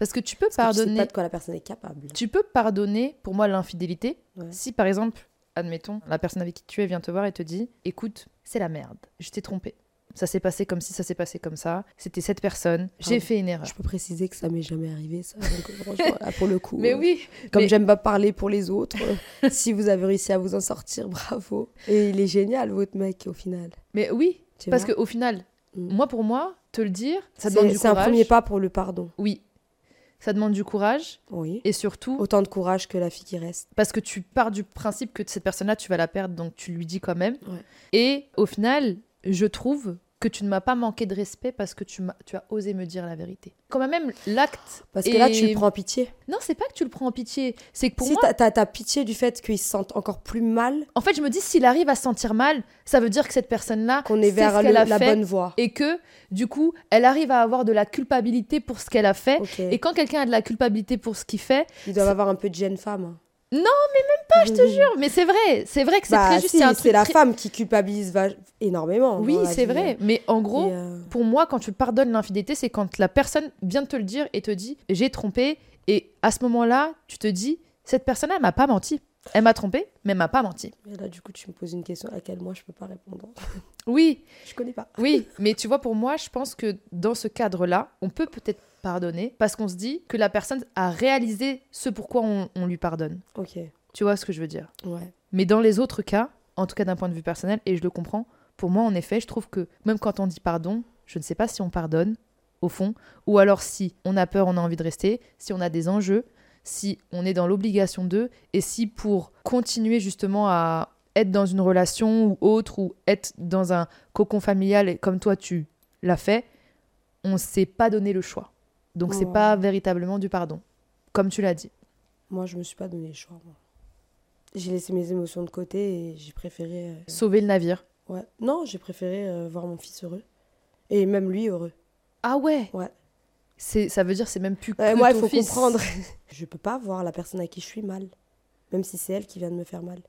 Parce que tu peux Parce que tu sais pardonner. pas de quoi la personne est capable. Tu peux pardonner, pour moi, l'infidélité. Ouais. Si, par exemple, admettons, la personne avec qui tu es vient te voir et te dit Écoute, c'est la merde, je t'ai trompé. Ça s'est passé comme si ça s'est passé comme ça. C'était cette personne. J'ai Pardon. fait une erreur. Je peux préciser que ça m'est jamais arrivé, ça. donc, franchement, là, pour le coup. Mais euh, oui, Comme mais- j'aime pas parler pour les autres, euh, (laughs) si vous avez réussi à vous en sortir, bravo. Et il est génial, votre mec, au final. mais oui, Tu parce qu'au final, Mm. moi, pour moi, te le dire, ça C'est demande du c'est un courage. premier pas pour le pardon. Oui, ça demande du courage Oui. et surtout Autant de courage que la fille qui reste. parce que tu pars du principe que cette personne-là, tu vas la perdre, donc tu lui dis quand même. Ouais. Et au final, je trouve que tu ne m'as pas manqué de respect parce que tu, m'as- tu as osé me dire la vérité. Quand même, l'acte. Parce que là, tu le prends en pitié. Non, c'est pas que tu le prends en pitié. C'est que pour si moi, t'as- t'as t'as pitié du fait qu'ils se sentent encore plus mal, en fait, je me dis, s'il arrive à se sentir mal, ça veut dire que cette personne-là. qu'on est vers le- la fait bonne voie. Et que, du coup, elle arrive à avoir de la culpabilité pour ce qu'elle a fait. Et quand quelqu'un a de la culpabilité pour ce qu'il fait, Ils doivent avoir un peu de gêne femme. Non, mais même pas, je te jure. mais c'est vrai, c'est vrai que c'est Bah, très juste. si, c'est la très- femme qui culpabilise va- énormément. Oui, c'est vrai. Mais en gros, Et, euh, pour moi, quand tu pardonnes l'infidélité, c'est quand la personne vient de te le dire et te dit j'ai trompé. Et à ce moment-là, tu te dis cette personne-là, elle m'a pas menti. Elle m'a trompé, mais elle m'a pas menti. mais là, du coup, tu me poses une question à laquelle moi, je peux pas répondre. Oui, (laughs) je connais pas. oui. (laughs) mais tu vois, pour moi, je pense que dans ce cadre-là, on peut peut-être pardonner parce qu'on se dit que la personne a réalisé ce pourquoi on, on lui pardonne. Ok, Tu vois ce que je veux dire? Ouais. Mais dans les autres cas, en tout cas d'un point de vue personnel, et je le comprends, pour moi, en effet, je trouve que même quand on dit pardon, je ne sais pas si on pardonne, au fond, ou alors si on a peur, on a envie de rester, si on a des enjeux, si on est dans l'obligation d'eux, et si pour continuer justement à être dans une relation ou autre, ou être dans un cocon familial, et comme toi tu l'as fait, on ne s'est pas donné le choix. Donc c'est Ouais. pas véritablement du pardon, comme tu l'as dit. Moi, je me suis pas donné le choix. J'ai laissé mes émotions de côté et j'ai préféré. euh, Sauver le navire. Ouais. Non, j'ai préféré euh, voir mon fils heureux. Et même lui heureux. Ah ouais? Ouais. C'est, ça veut dire c'est même plus Ouais, que moi, il ton faut fils. comprendre. (laughs) (laughs) je peux pas voir la personne à qui je suis mal. Même si c'est elle qui vient de me faire mal.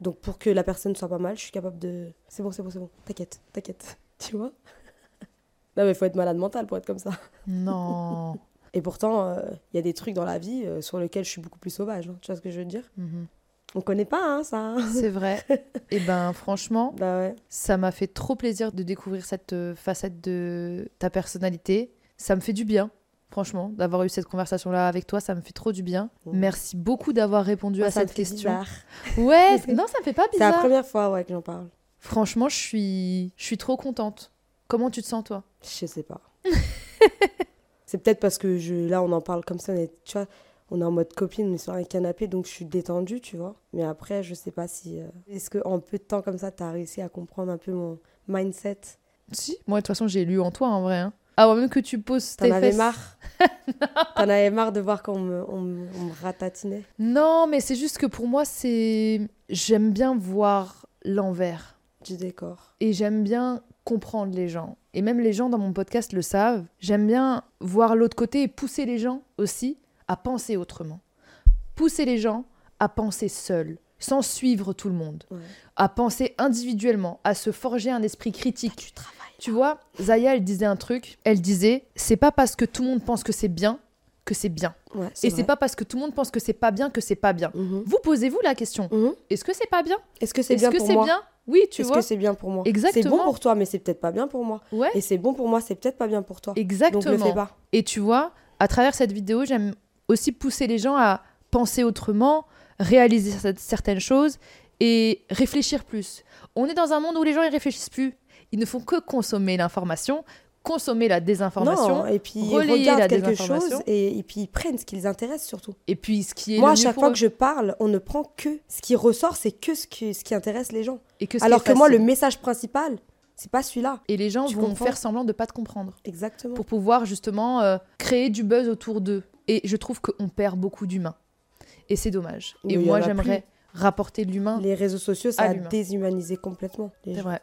Donc, pour que la personne soit pas mal, je suis capable de. C'est bon, c'est bon, c'est bon. T'inquiète, t'inquiète. (laughs) Tu vois? Non, mais il faut être malade mental pour être comme ça. Non. (laughs) Et pourtant, euh, il y a des trucs dans la vie euh, sur lesquels je suis beaucoup plus sauvage. hein. Tu vois ce que je veux dire? Mhm. On connaît pas, hein, ça. hein. C'est vrai. (laughs) Et ben franchement, bah ouais. ça m'a fait trop plaisir de découvrir cette euh, facette de ta personnalité. Ça me fait du bien, franchement, d'avoir eu cette conversation-là avec toi. Ça me fait trop du bien. Merci beaucoup d'avoir répondu Moi, à ça me cette fait question. bizarre. Ouais, (laughs) non, ça me fait pas C'est la bizarre. première fois ouais, que j'en parle. Franchement, je suis, je suis trop contente. Comment tu te sens toi? Je sais pas. (laughs) c'est peut-être parce que je, là, on en parle comme ça. On est, tu vois, on est en mode copine, on est sur un canapé, donc je suis détendue, tu vois. Mais après, je sais pas si. euh, Est-ce qu'en peu de temps comme ça, tu as réussi à comprendre un peu mon mindset? Si. Moi, de toute façon, j'ai lu en toi, en vrai. hein. avant même que tu poses T'en tes avais fesses. marre? (laughs) T'en avais marre de voir qu'on me, on me- on me ratatinait? Non, mais c'est juste que pour moi, c'est. J'aime bien voir l'envers. du décor. Et j'aime bien comprendre les gens. Et même les gens dans mon podcast le savent. J'aime bien voir l'autre côté et pousser les gens aussi à penser autrement. Pousser les gens à penser seuls, sans suivre tout le monde. Ouais. À penser individuellement, à se forger un esprit critique. Tu travailles. Tu vois, Zaya, elle disait un truc. Elle disait c'est pas parce que tout le monde pense que c'est bien que c'est bien. Ouais, Et c'est pas parce que tout le monde pense que c'est pas bien que c'est pas bien. Mhm. Vous posez-vous la question Mhm. est-ce que c'est pas bien? Est-ce que c'est bien que pour c'est moi? bien Oui, tu Est-ce vois. que c'est bien pour moi? C'est Exactement. bon pour toi, mais c'est peut-être pas bien pour moi. Ouais, Et c'est bon pour moi, c'est peut-être pas bien pour toi. exactement. Donc le fais pas. Et tu vois, à travers cette vidéo, j'aime aussi pousser les gens à penser autrement, réaliser cer- certaines choses et réfléchir plus. On est dans un monde où les gens ils réfléchissent plus. Ils ne font que consommer l'information, consommer la désinformation. Non, et puis relayer la quelque désinformation. chose et, et puis ils prennent ce qui les intéresse surtout. Et puis ce qui est Moi, à chaque fois eux. que je parle, on ne prend que ce qui ressort, c'est que ce qui, ce qui intéresse les gens. Et que Alors que moi, le message principal, c'est pas celui-là. et les gens Tu vont comprends faire semblant de pas te comprendre Exactement. pour pouvoir justement euh, créer du buzz autour d'eux. Et je trouve qu'on perd beaucoup d'humains. Et c'est dommage. Et moi, j'aimerais rapporter de l'humain. Les réseaux sociaux, ça a déshumanisé complètement. les C'est gens. vrai.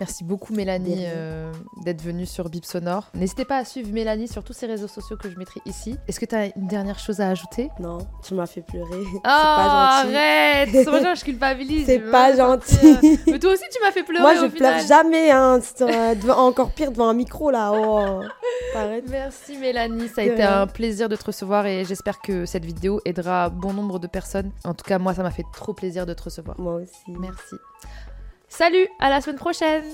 Merci beaucoup Mélanie euh, d'être venue sur Bip Sonore. N'hésitez pas à suivre Mélanie sur tous ses réseaux sociaux que je mettrai ici. Est-ce que tu as une dernière chose à ajouter? Non, tu m'as fait pleurer. Oh, (laughs) c'est pas gentil. arrête C'est (laughs) je culpabilise. C'est pas gentil. Mais toi aussi, tu m'as fait pleurer Moi, je au pleure final. jamais, hein. euh, devant- encore pire devant un micro là. Oh, (laughs) arrête. Merci Mélanie, ça a De été rien. un plaisir de te recevoir et j'espère que cette vidéo aidera bon nombre de personnes. En tout cas, moi, ça m'a fait trop plaisir de te recevoir. Moi aussi. Merci. Salut, à la semaine prochaine